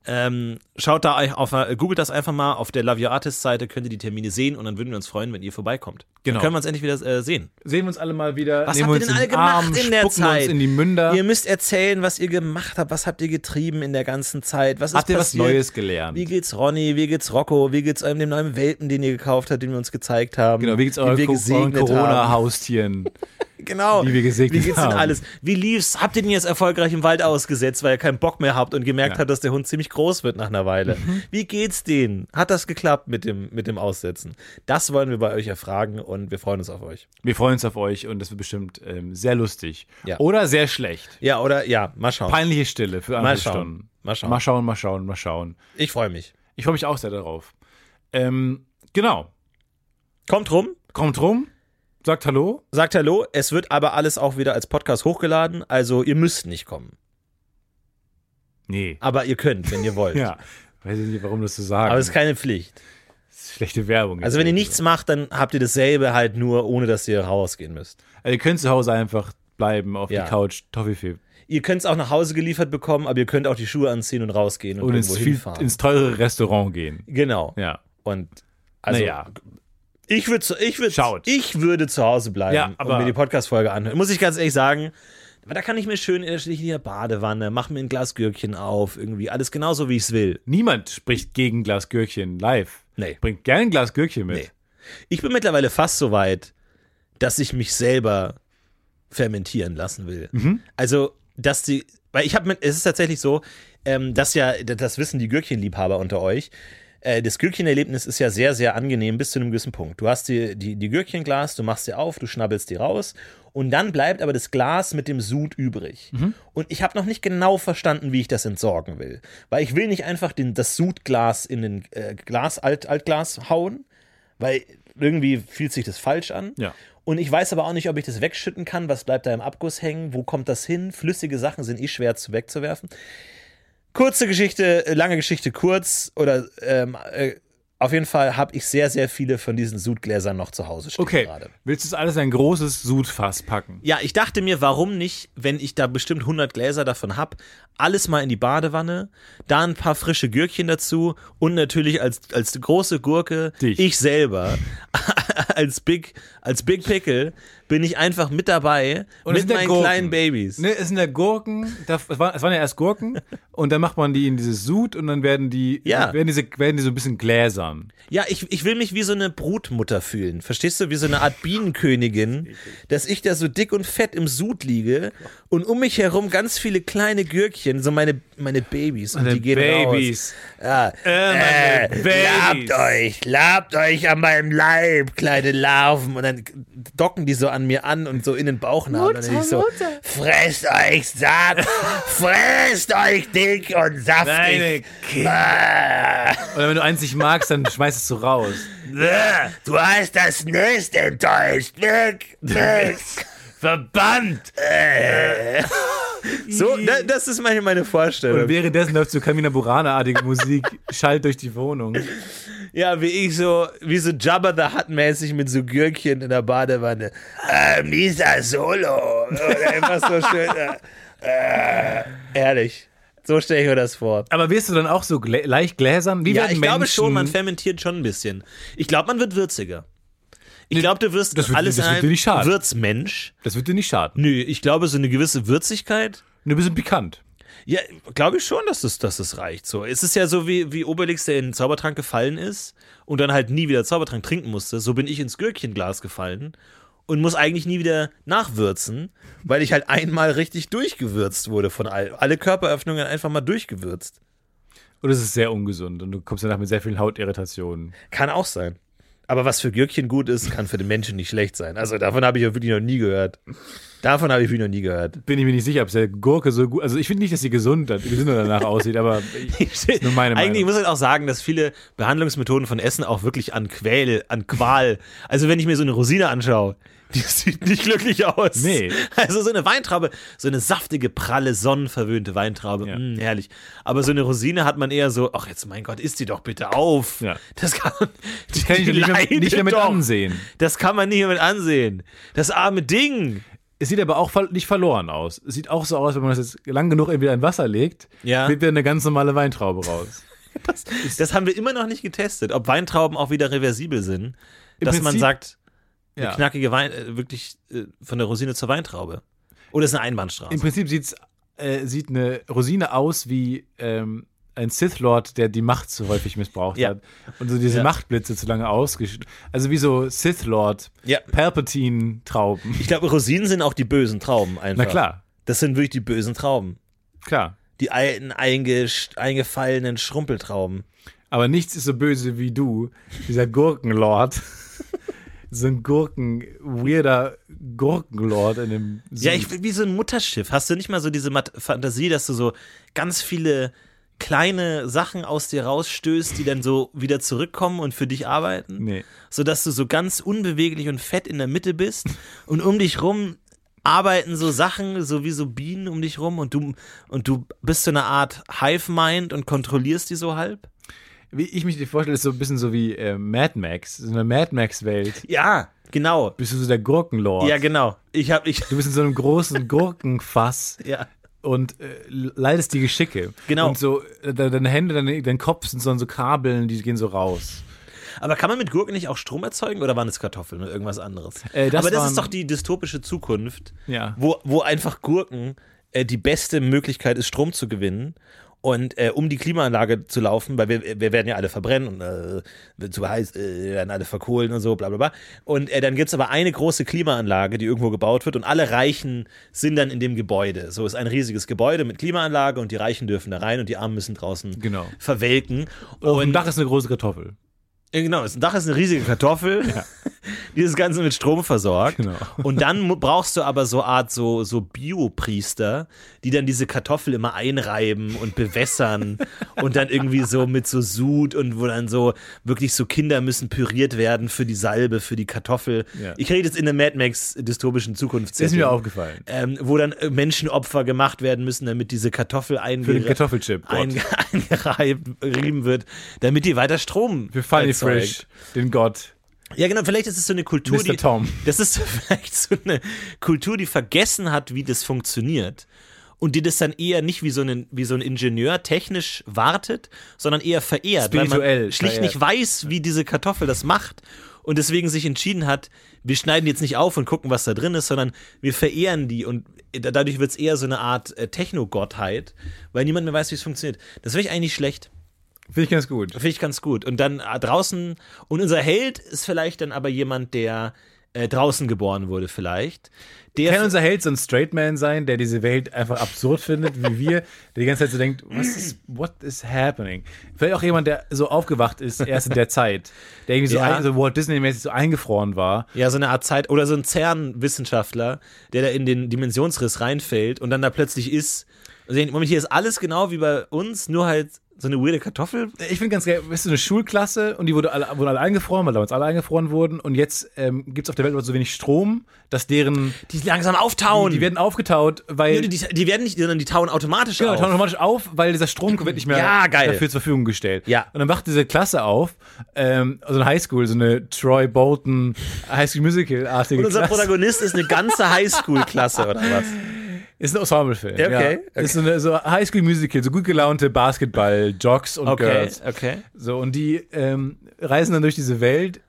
Ähm, schaut da euch auf, äh, googelt das einfach mal auf der Love Your Artist Seite, könnt ihr die Termine sehen und dann würden wir uns freuen, wenn ihr vorbeikommt. Genau. Dann können wir uns endlich wieder äh, sehen. Sehen wir uns alle mal wieder. Was habt wir ihr denn alle den Arm, gemacht in der Zeit? uns in die Münder. Ihr müsst erzählen, was ihr gemacht habt, was habt ihr getrieben in der ganzen Zeit, was ist Habt ihr was passiert? Neues gelernt? Wie geht's Ronny, wie geht's Rocco, wie geht's eurem dem neuen Welpen, den ihr gekauft habt, den wir uns gezeigt haben? genau, wie geht's euren, wir Co euren gesegnet haben. <laughs> Genau. Die wir gesegnet Wie geht's denn haben. alles? Wie lief's? Habt ihr den jetzt erfolgreich im Wald ausgesetzt, weil ihr keinen Bock mehr habt und gemerkt Ja. habt, dass der Hund ziemlich groß wird nach einer Weile? Wie geht's denen? Hat das geklappt mit dem, mit dem Aussetzen? Das wollen wir bei euch erfragen und wir freuen uns auf euch. Wir freuen uns auf euch und das wird bestimmt ähm, sehr lustig. Ja. Oder sehr schlecht. Ja, oder? Ja, mal schauen. Peinliche Stille für andere schauen. Stunden. Mal schauen. Mal schauen, mal schauen, mal schauen. Ich freue mich. Ich freue mich auch sehr darauf. Ähm, genau. Kommt rum, Kommt rum, sagt Hallo. sagt Hallo. Es wird aber alles auch wieder als Podcast hochgeladen, also ihr müsst nicht kommen. Nee. Aber ihr könnt, wenn ihr wollt. <laughs> Ja. Weiß ich nicht, warum das zu sagen. Aber es ist keine Pflicht. Das ist schlechte Werbung. Also wenn ihr nichts macht, dann habt ihr dasselbe halt nur, ohne dass ihr rausgehen müsst. Also ihr könnt zu Hause einfach bleiben, auf Ja. die Couch, Toffifee. Ihr könnt es auch nach Hause geliefert bekommen, aber ihr könnt auch die Schuhe anziehen und rausgehen und, Und ins, irgendwo viel, ins teure Restaurant gehen. genau. Ja. Und also naja. Ich würde ich würde Schaut. ich würde zu Hause bleiben Ja, aber- und mir die Podcast Folge anhören. Muss ich ganz ehrlich sagen, da kann ich mir schön in der Badewanne, mach mir ein Glas Gürkchen auf, irgendwie alles genauso wie ich es will. Niemand spricht gegen Glas Gürkchen live. Nee. Bringt gern ein Glas Gürkchen mit. Nee. Ich bin mittlerweile fast so weit, dass ich mich selber fermentieren lassen will. Mhm. Also, dass die, weil ich habe mit, es ist tatsächlich so, ähm, dass ja, das wissen die Gürkchenliebhaber unter euch, äh, das Gürkchenerlebnis ist ja sehr, sehr angenehm bis zu einem gewissen Punkt. Du hast die, die, die Gürkchenglas, du machst sie auf, du schnabbelst die raus und dann bleibt aber das Glas mit dem Sud übrig. Und ich habe noch nicht genau verstanden, wie ich das entsorgen will. Weil ich will nicht einfach den, das Sudglas in den äh, Glas, Alt, Altglas hauen, weil irgendwie fühlt sich das falsch an. Ja. Und ich weiß aber auch nicht, ob ich das wegschütten kann. Was bleibt da im Abguss hängen? Wo kommt das hin? Flüssige Sachen sind eh schwer zu wegzuwerfen. Kurze Geschichte, äh, lange Geschichte kurz. Oder ähm, äh, auf jeden Fall habe ich sehr, sehr viele von diesen Sudgläsern noch zu Hause stehen Okay. gerade. Willst du das alles in ein großes Sudfass packen? Ja, ich dachte mir, warum nicht, wenn ich da bestimmt 100 Gläser davon hab, alles mal in die Badewanne, da ein paar frische Gürkchen dazu und natürlich als, als große Gurke Dich. ich selber <laughs> als Big als Big Pickle bin ich einfach mit dabei Und mit meinen Gurken. kleinen Babys. Ne, es sind ja Gurken, da, es, waren, es waren ja erst Gurken <laughs> und dann macht man die in dieses Sud und dann werden die, Ja. werden diese, werden die so ein bisschen gläsern. Ja, ich, ich will mich wie so eine Brutmutter fühlen. Verstehst du? Wie so eine Art Bienenkönigin, <laughs> dass ich da so dick und fett im Sud liege und um mich herum ganz viele kleine Gürkchen, so meine, meine Babys. Und Meine die gehen Babys. raus. Ja. Äh, meine Babys. Labt euch, labt euch an meinem Leib, kleine Larven. Und dann docken die so an mir an und so in den Bauchnabel. und dann ich so, fresst euch satt, <laughs> fresst euch dick und saftig. Deine Ah. Oder wenn du eins nicht magst, dann schmeißt es so raus. Du hast das Nest enttäuscht. Weg, weg. Verbannt! <laughs> So, da, das ist meine, meine Vorstellung. Und währenddessen läuft so Kamina Burana-artige Musik, <laughs> schallt durch die Wohnung. Ja, wie ich so, wie so Jabba the Hutt mäßig mit so Gürkchen in der Badewanne. Äh, Misa Solo. Oder immer so schön. Äh, äh, ehrlich. So stelle ich mir das vor. Aber wirst du dann auch so glä leicht gläsern? Wie Ja, ich glaube Menschen, schon, man fermentiert schon ein bisschen. Ich glaube, man wird würziger. Ich glaube, du wirst das wird- alles das wird dir nicht schaden. Würzmensch. Das wird dir nicht schaden. Nö, ich glaube, so eine gewisse Würzigkeit. Ein bisschen pikant. Ja, glaube ich schon, dass es, dass es reicht. So, es ist ja so wie, wie Obelix, der in den Zaubertrank gefallen ist und dann halt nie wieder Zaubertrank trinken musste. So bin ich ins Gürkchenglas gefallen und muss eigentlich nie wieder nachwürzen, weil ich halt einmal richtig durchgewürzt wurde von all, alle Körperöffnungen einfach mal durchgewürzt. Oder es ist sehr ungesund und du kommst danach mit sehr vielen Hautirritationen. Kann auch sein. Aber was für Gürkchen gut ist, kann für den Menschen nicht schlecht sein. Also davon habe ich ja wirklich noch nie gehört. Davon habe ich wirklich noch nie gehört. Bin ich mir nicht sicher, ob der Gurke so gut. Also ich finde nicht, dass sie gesund, gesünder danach aussieht, aber <laughs> ich, nur meine Eigentlich muss ich auch sagen, dass viele Behandlungsmethoden von Essen auch wirklich an Quäl, an Qual. Also wenn ich mir so eine Rosine anschaue, die <laughs> sieht nicht glücklich aus. Nee. Also so eine Weintraube, so eine saftige, pralle, sonnenverwöhnte Weintraube, Ja. mh, herrlich. Aber so eine Rosine hat man eher so, ach jetzt mein Gott, isst die doch bitte auf. Ja. Das kann, Das kann ich nicht mehr, nicht mehr mit doch. ansehen. Das kann man nicht mehr mit ansehen. Das arme Ding. Es sieht aber auch nicht verloren aus. Es sieht auch so aus, wenn man das jetzt lang genug entweder in Wasser legt, Ja. wird wieder eine ganz normale Weintraube raus. <laughs> Das, das haben wir immer noch nicht getestet, ob Weintrauben auch wieder reversibel sind. Dass man Prinzip- sagt, eine Ja. knackige Wein, äh, wirklich äh, von der Rosine zur Weintraube. Oder ist eine Einbahnstraße? Im Prinzip sieht's, äh, sieht eine Rosine aus wie, ähm, ein Sith Lord, der die Macht zu häufig missbraucht Ja. hat und so diese Ja. Machtblitze zu lange ausgeschüttet. Also wie so Sith Lord, Ja. Palpatine Trauben. Ich glaube, Rosinen sind auch die bösen Trauben einfach. Na klar, Das sind wirklich die bösen Trauben. klar. Die alten, eingesch- eingefallenen Schrumpeltrauben. Aber nichts ist so böse wie du, dieser Gurkenlord. <laughs> so ein Gurken, weirder Gurkenlord in dem Ja, Suit. ich will wie so ein Mutterschiff. Hast du nicht mal so diese Fantasie, dass du so ganz viele kleine Sachen aus dir rausstößt, die dann so wieder zurückkommen und für dich arbeiten? Nee. Sodass du so ganz unbeweglich und fett in der Mitte bist und um dich rum arbeiten so Sachen, so wie so Bienen um dich rum und du, und du bist so eine Art Hive-Mind und kontrollierst die so halb? Wie ich mich dir vorstelle, ist so ein bisschen so wie äh, Mad Max, so eine Mad Max-Welt. Ja, genau. Bist du so der Gurkenlord. Ja, genau. Ich hab, ich, Du bist in so einem großen <laughs> Gurkenfass ja. Und äh, leidest die Geschicke. Genau. Und so, äh, de- deine Hände, deine, dein Kopf sind so, so Kabeln, die gehen so raus. Aber kann man mit Gurken nicht auch Strom erzeugen oder waren es Kartoffeln oder irgendwas anderes? Äh, das Aber das ist doch die dystopische Zukunft, Ja. wo, wo einfach Gurken äh, die beste Möglichkeit ist, Strom zu gewinnen. Und äh, um die Klimaanlage zu laufen, weil wir, wir werden ja alle verbrennen und äh, wird zu heiß, äh, werden alle verkohlen und so, bla bla bla. Und äh, dann gibt's aber eine große Klimaanlage, die irgendwo gebaut wird und alle Reichen sind dann in dem Gebäude. So ist ein riesiges Gebäude mit Klimaanlage und die Reichen dürfen da rein und die Armen müssen draußen Genau. verwelken. Auf dem Und Dach ist eine große Kartoffel. Ja, Genau, das Dach ist eine riesige Kartoffel, <laughs> die das Ganze mit Strom versorgt. Genau. Und dann brauchst du aber so Art so, so Biopriester, die dann diese Kartoffel immer einreiben und bewässern <laughs> und dann irgendwie so mit so Sud und wo dann so wirklich so Kinder müssen püriert werden für die Salbe, für die Kartoffel. Ja. Ich rede jetzt in der Mad Max dystopischen Zukunft. Ist mir aufgefallen. Ähm, wo dann äh, Menschenopfer gemacht werden müssen, damit diese Kartoffel Für den einge <laughs> Kartoffelchip. Einge eingerieben wird, damit die weiter Strom Für Funny Frisch, den Gott. Ja, genau, vielleicht ist es so eine Kultur, Mr. die. Tom. Das ist <laughs> vielleicht so eine Kultur, die vergessen hat, wie das funktioniert. Und die das dann eher nicht wie so ein, wie so ein Ingenieur technisch wartet, sondern eher verehrt, weil Spirituell man schlicht verehrt. nicht weiß, wie diese Kartoffel das macht. Und deswegen sich entschieden hat, wir schneiden jetzt nicht auf und gucken, was da drin ist, sondern wir verehren die und dadurch wird es eher so eine Art äh, Techno-Gottheit, weil niemand mehr weiß, wie es funktioniert. Das wäre ich eigentlich schlecht. Finde ich ganz gut. Finde ich ganz gut. Und dann äh, draußen, und unser Held ist vielleicht dann aber jemand, der äh, draußen geboren wurde, vielleicht. Der Kann unser Held so ein Straight Man sein, der diese Welt einfach absurd findet, wie wir, der die ganze Zeit so denkt, was ist, what is happening? Vielleicht auch jemand, der so aufgewacht ist, erst in der Zeit, der irgendwie so, Ja. ein, so Walt Disney-mäßig so eingefroren war. ja, so eine Art Zeit, oder so ein CERN-Wissenschaftler, der da in den Dimensionsriss reinfällt und dann da plötzlich ist. Und sehen, Moment, hier ist alles genau wie bei uns, nur halt so eine weirde Kartoffel. Ich finde ganz geil, weißt du, eine Schulklasse und die wurde alle, wurden alle eingefroren, weil damals alle eingefroren wurden und jetzt ähm, gibt es auf der Welt so wenig Strom, dass deren, Die langsam auftauen. die werden aufgetaut, weil... die, die, die werden nicht, sondern die tauen automatisch Genau, auf. tauchen automatisch auf, weil dieser Strom wird nicht mehr Ja, dafür zur Verfügung gestellt. Ja. Und dann macht diese Klasse auf, ähm, also eine Highschool, so eine Troy Bolton Highschool Musical-artige und unser Klasse. Protagonist ist eine ganze <laughs> Highschool-Klasse oder was? Ist ein Ensemblefilm. Ja, okay, Ja. Ist so eine so Highschool Musical, so gut gelaunte Basketball-Jocks und Okay, Girls. okay. So, und die ähm, reisen dann durch diese Welt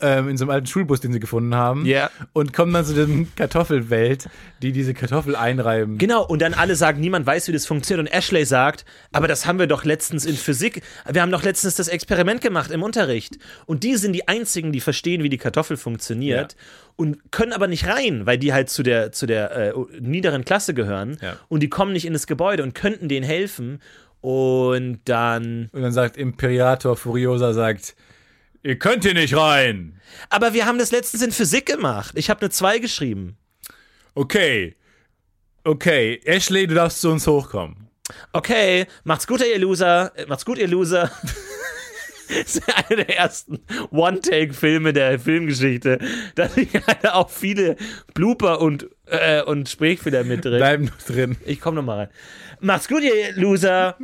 ähm, in so einem alten Schulbus, den sie gefunden haben. Ja. Und kommen dann zu dieser <laughs> Kartoffelwelt, die diese Kartoffel einreiben. Genau, und dann alle sagen, niemand weiß, wie das funktioniert. Und Ashley sagt, aber das haben wir doch letztens in Physik, wir haben doch letztens das Experiment gemacht im Unterricht. Und die sind die einzigen, die verstehen, wie die Kartoffel funktioniert und können aber nicht rein, weil die halt zu der, zu der äh, niederen Klasse gehören. Ja. Und die kommen nicht in das Gebäude und könnten denen helfen. Und dann, Und dann sagt Imperator Furiosa, sagt, ihr könnt hier nicht rein. aber wir haben das letztens in Physik gemacht. Ich habe eine 2 geschrieben. Okay. Okay, Ashley, du darfst zu uns hochkommen. Okay, macht's gut, ihr Loser. Äh, Macht's gut, ihr Loser. <laughs> Das ist einer der ersten One-Take-Filme der Filmgeschichte. Da sind leider auch viele Blooper und, äh, und Sprechfehler mit drin. Bleiben nur drin. Ich komm noch mal rein. Macht's gut, ihr Loser.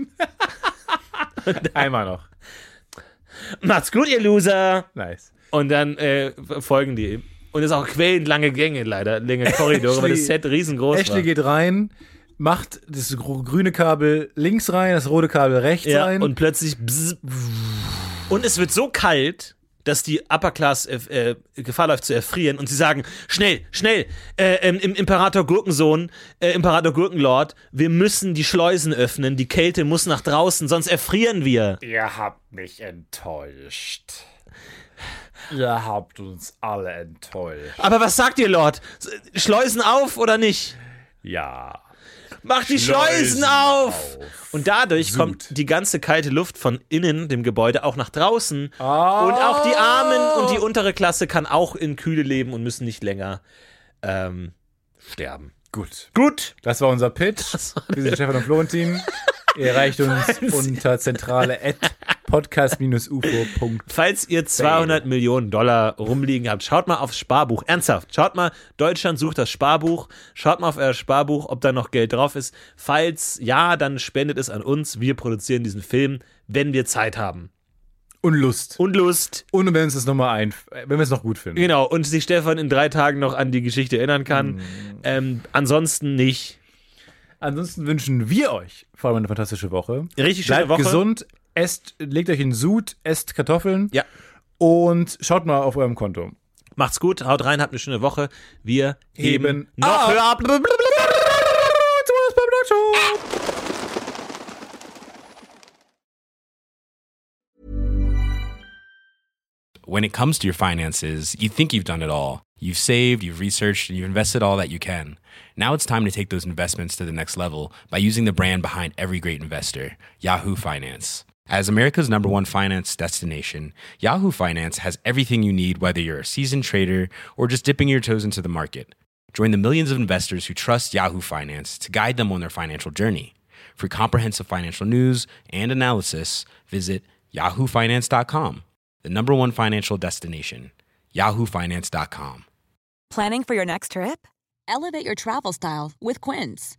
<laughs> Einmal noch. Macht's gut, ihr Loser. Nice. Und dann äh, folgen die. Und es ist auch quälend lange Gänge leider, lange <laughs> Korridore, weil das Ashley- Set riesengroß Ashley war. geht rein, macht das gr- grüne Kabel links rein, das rote Kabel rechts Ja, rein. und plötzlich bzz, und es wird so kalt, dass die Upper Class äh, äh, Gefahr läuft zu erfrieren und sie sagen, schnell, schnell, äh, ähm, im Imperator Gurkensohn, äh, Imperator Gurkenlord, wir müssen die Schleusen öffnen, die Kälte muss nach draußen, sonst erfrieren wir. Ihr habt mich enttäuscht. Ihr habt uns alle enttäuscht. Aber was sagt ihr, Lord? Schleusen auf oder nicht? Ja. Mach die Schleusen, Schleusen auf! auf. Und dadurch Sud. kommt die ganze kalte Luft von innen, dem Gebäude, auch nach draußen. Und auch die Armen und die untere Klasse kann auch in Kühle leben und müssen nicht länger ähm, sterben. Gut. Gut. Das war unser Pitch. Wir sind Stefan und Florentin. Ihr erreicht <laughs> uns unter zentrale at podcast-ufo. Falls ihr 200 Millionen Dollar rumliegen habt, schaut mal aufs Sparbuch. Ernsthaft, schaut mal, Deutschland sucht das Sparbuch. Schaut mal auf euer Sparbuch, ob da noch Geld drauf ist. Falls ja, dann spendet es an uns. Wir produzieren diesen Film, wenn wir Zeit haben. Und Lust. Und Lust. Und wenn uns das nochmal ein, wenn wir es noch gut finden. Genau, und sich Stefan in drei Tagen noch an die Geschichte erinnern kann. Ähm, ansonsten nicht. Ansonsten wünschen wir euch vor allem eine fantastische Woche. Richtig schöne Bleibt Woche. gesund, esst, legt euch in Sud, esst Kartoffeln Ja. und schaut mal auf eurem Konto. Macht's gut, haut rein, habt eine schöne Woche. Wir heben, Heben noch ab. höher ab. when it comes to your finances, you think you've done it all. You've saved, you've researched, and you've invested all that you can. Now it's time to take those investments to the next level by using the brand behind every great investor, Yahoo Finance. As America's number one finance destination, Yahoo Finance has everything you need, whether you're a seasoned trader or just dipping your toes into the market. Join the millions of investors who trust Yahoo Finance to guide them on their financial journey. For comprehensive financial news and analysis, visit yahoofinance.com, the number one financial destination, yahoofinance.com. Planning for your next trip? Elevate your travel style with Quince.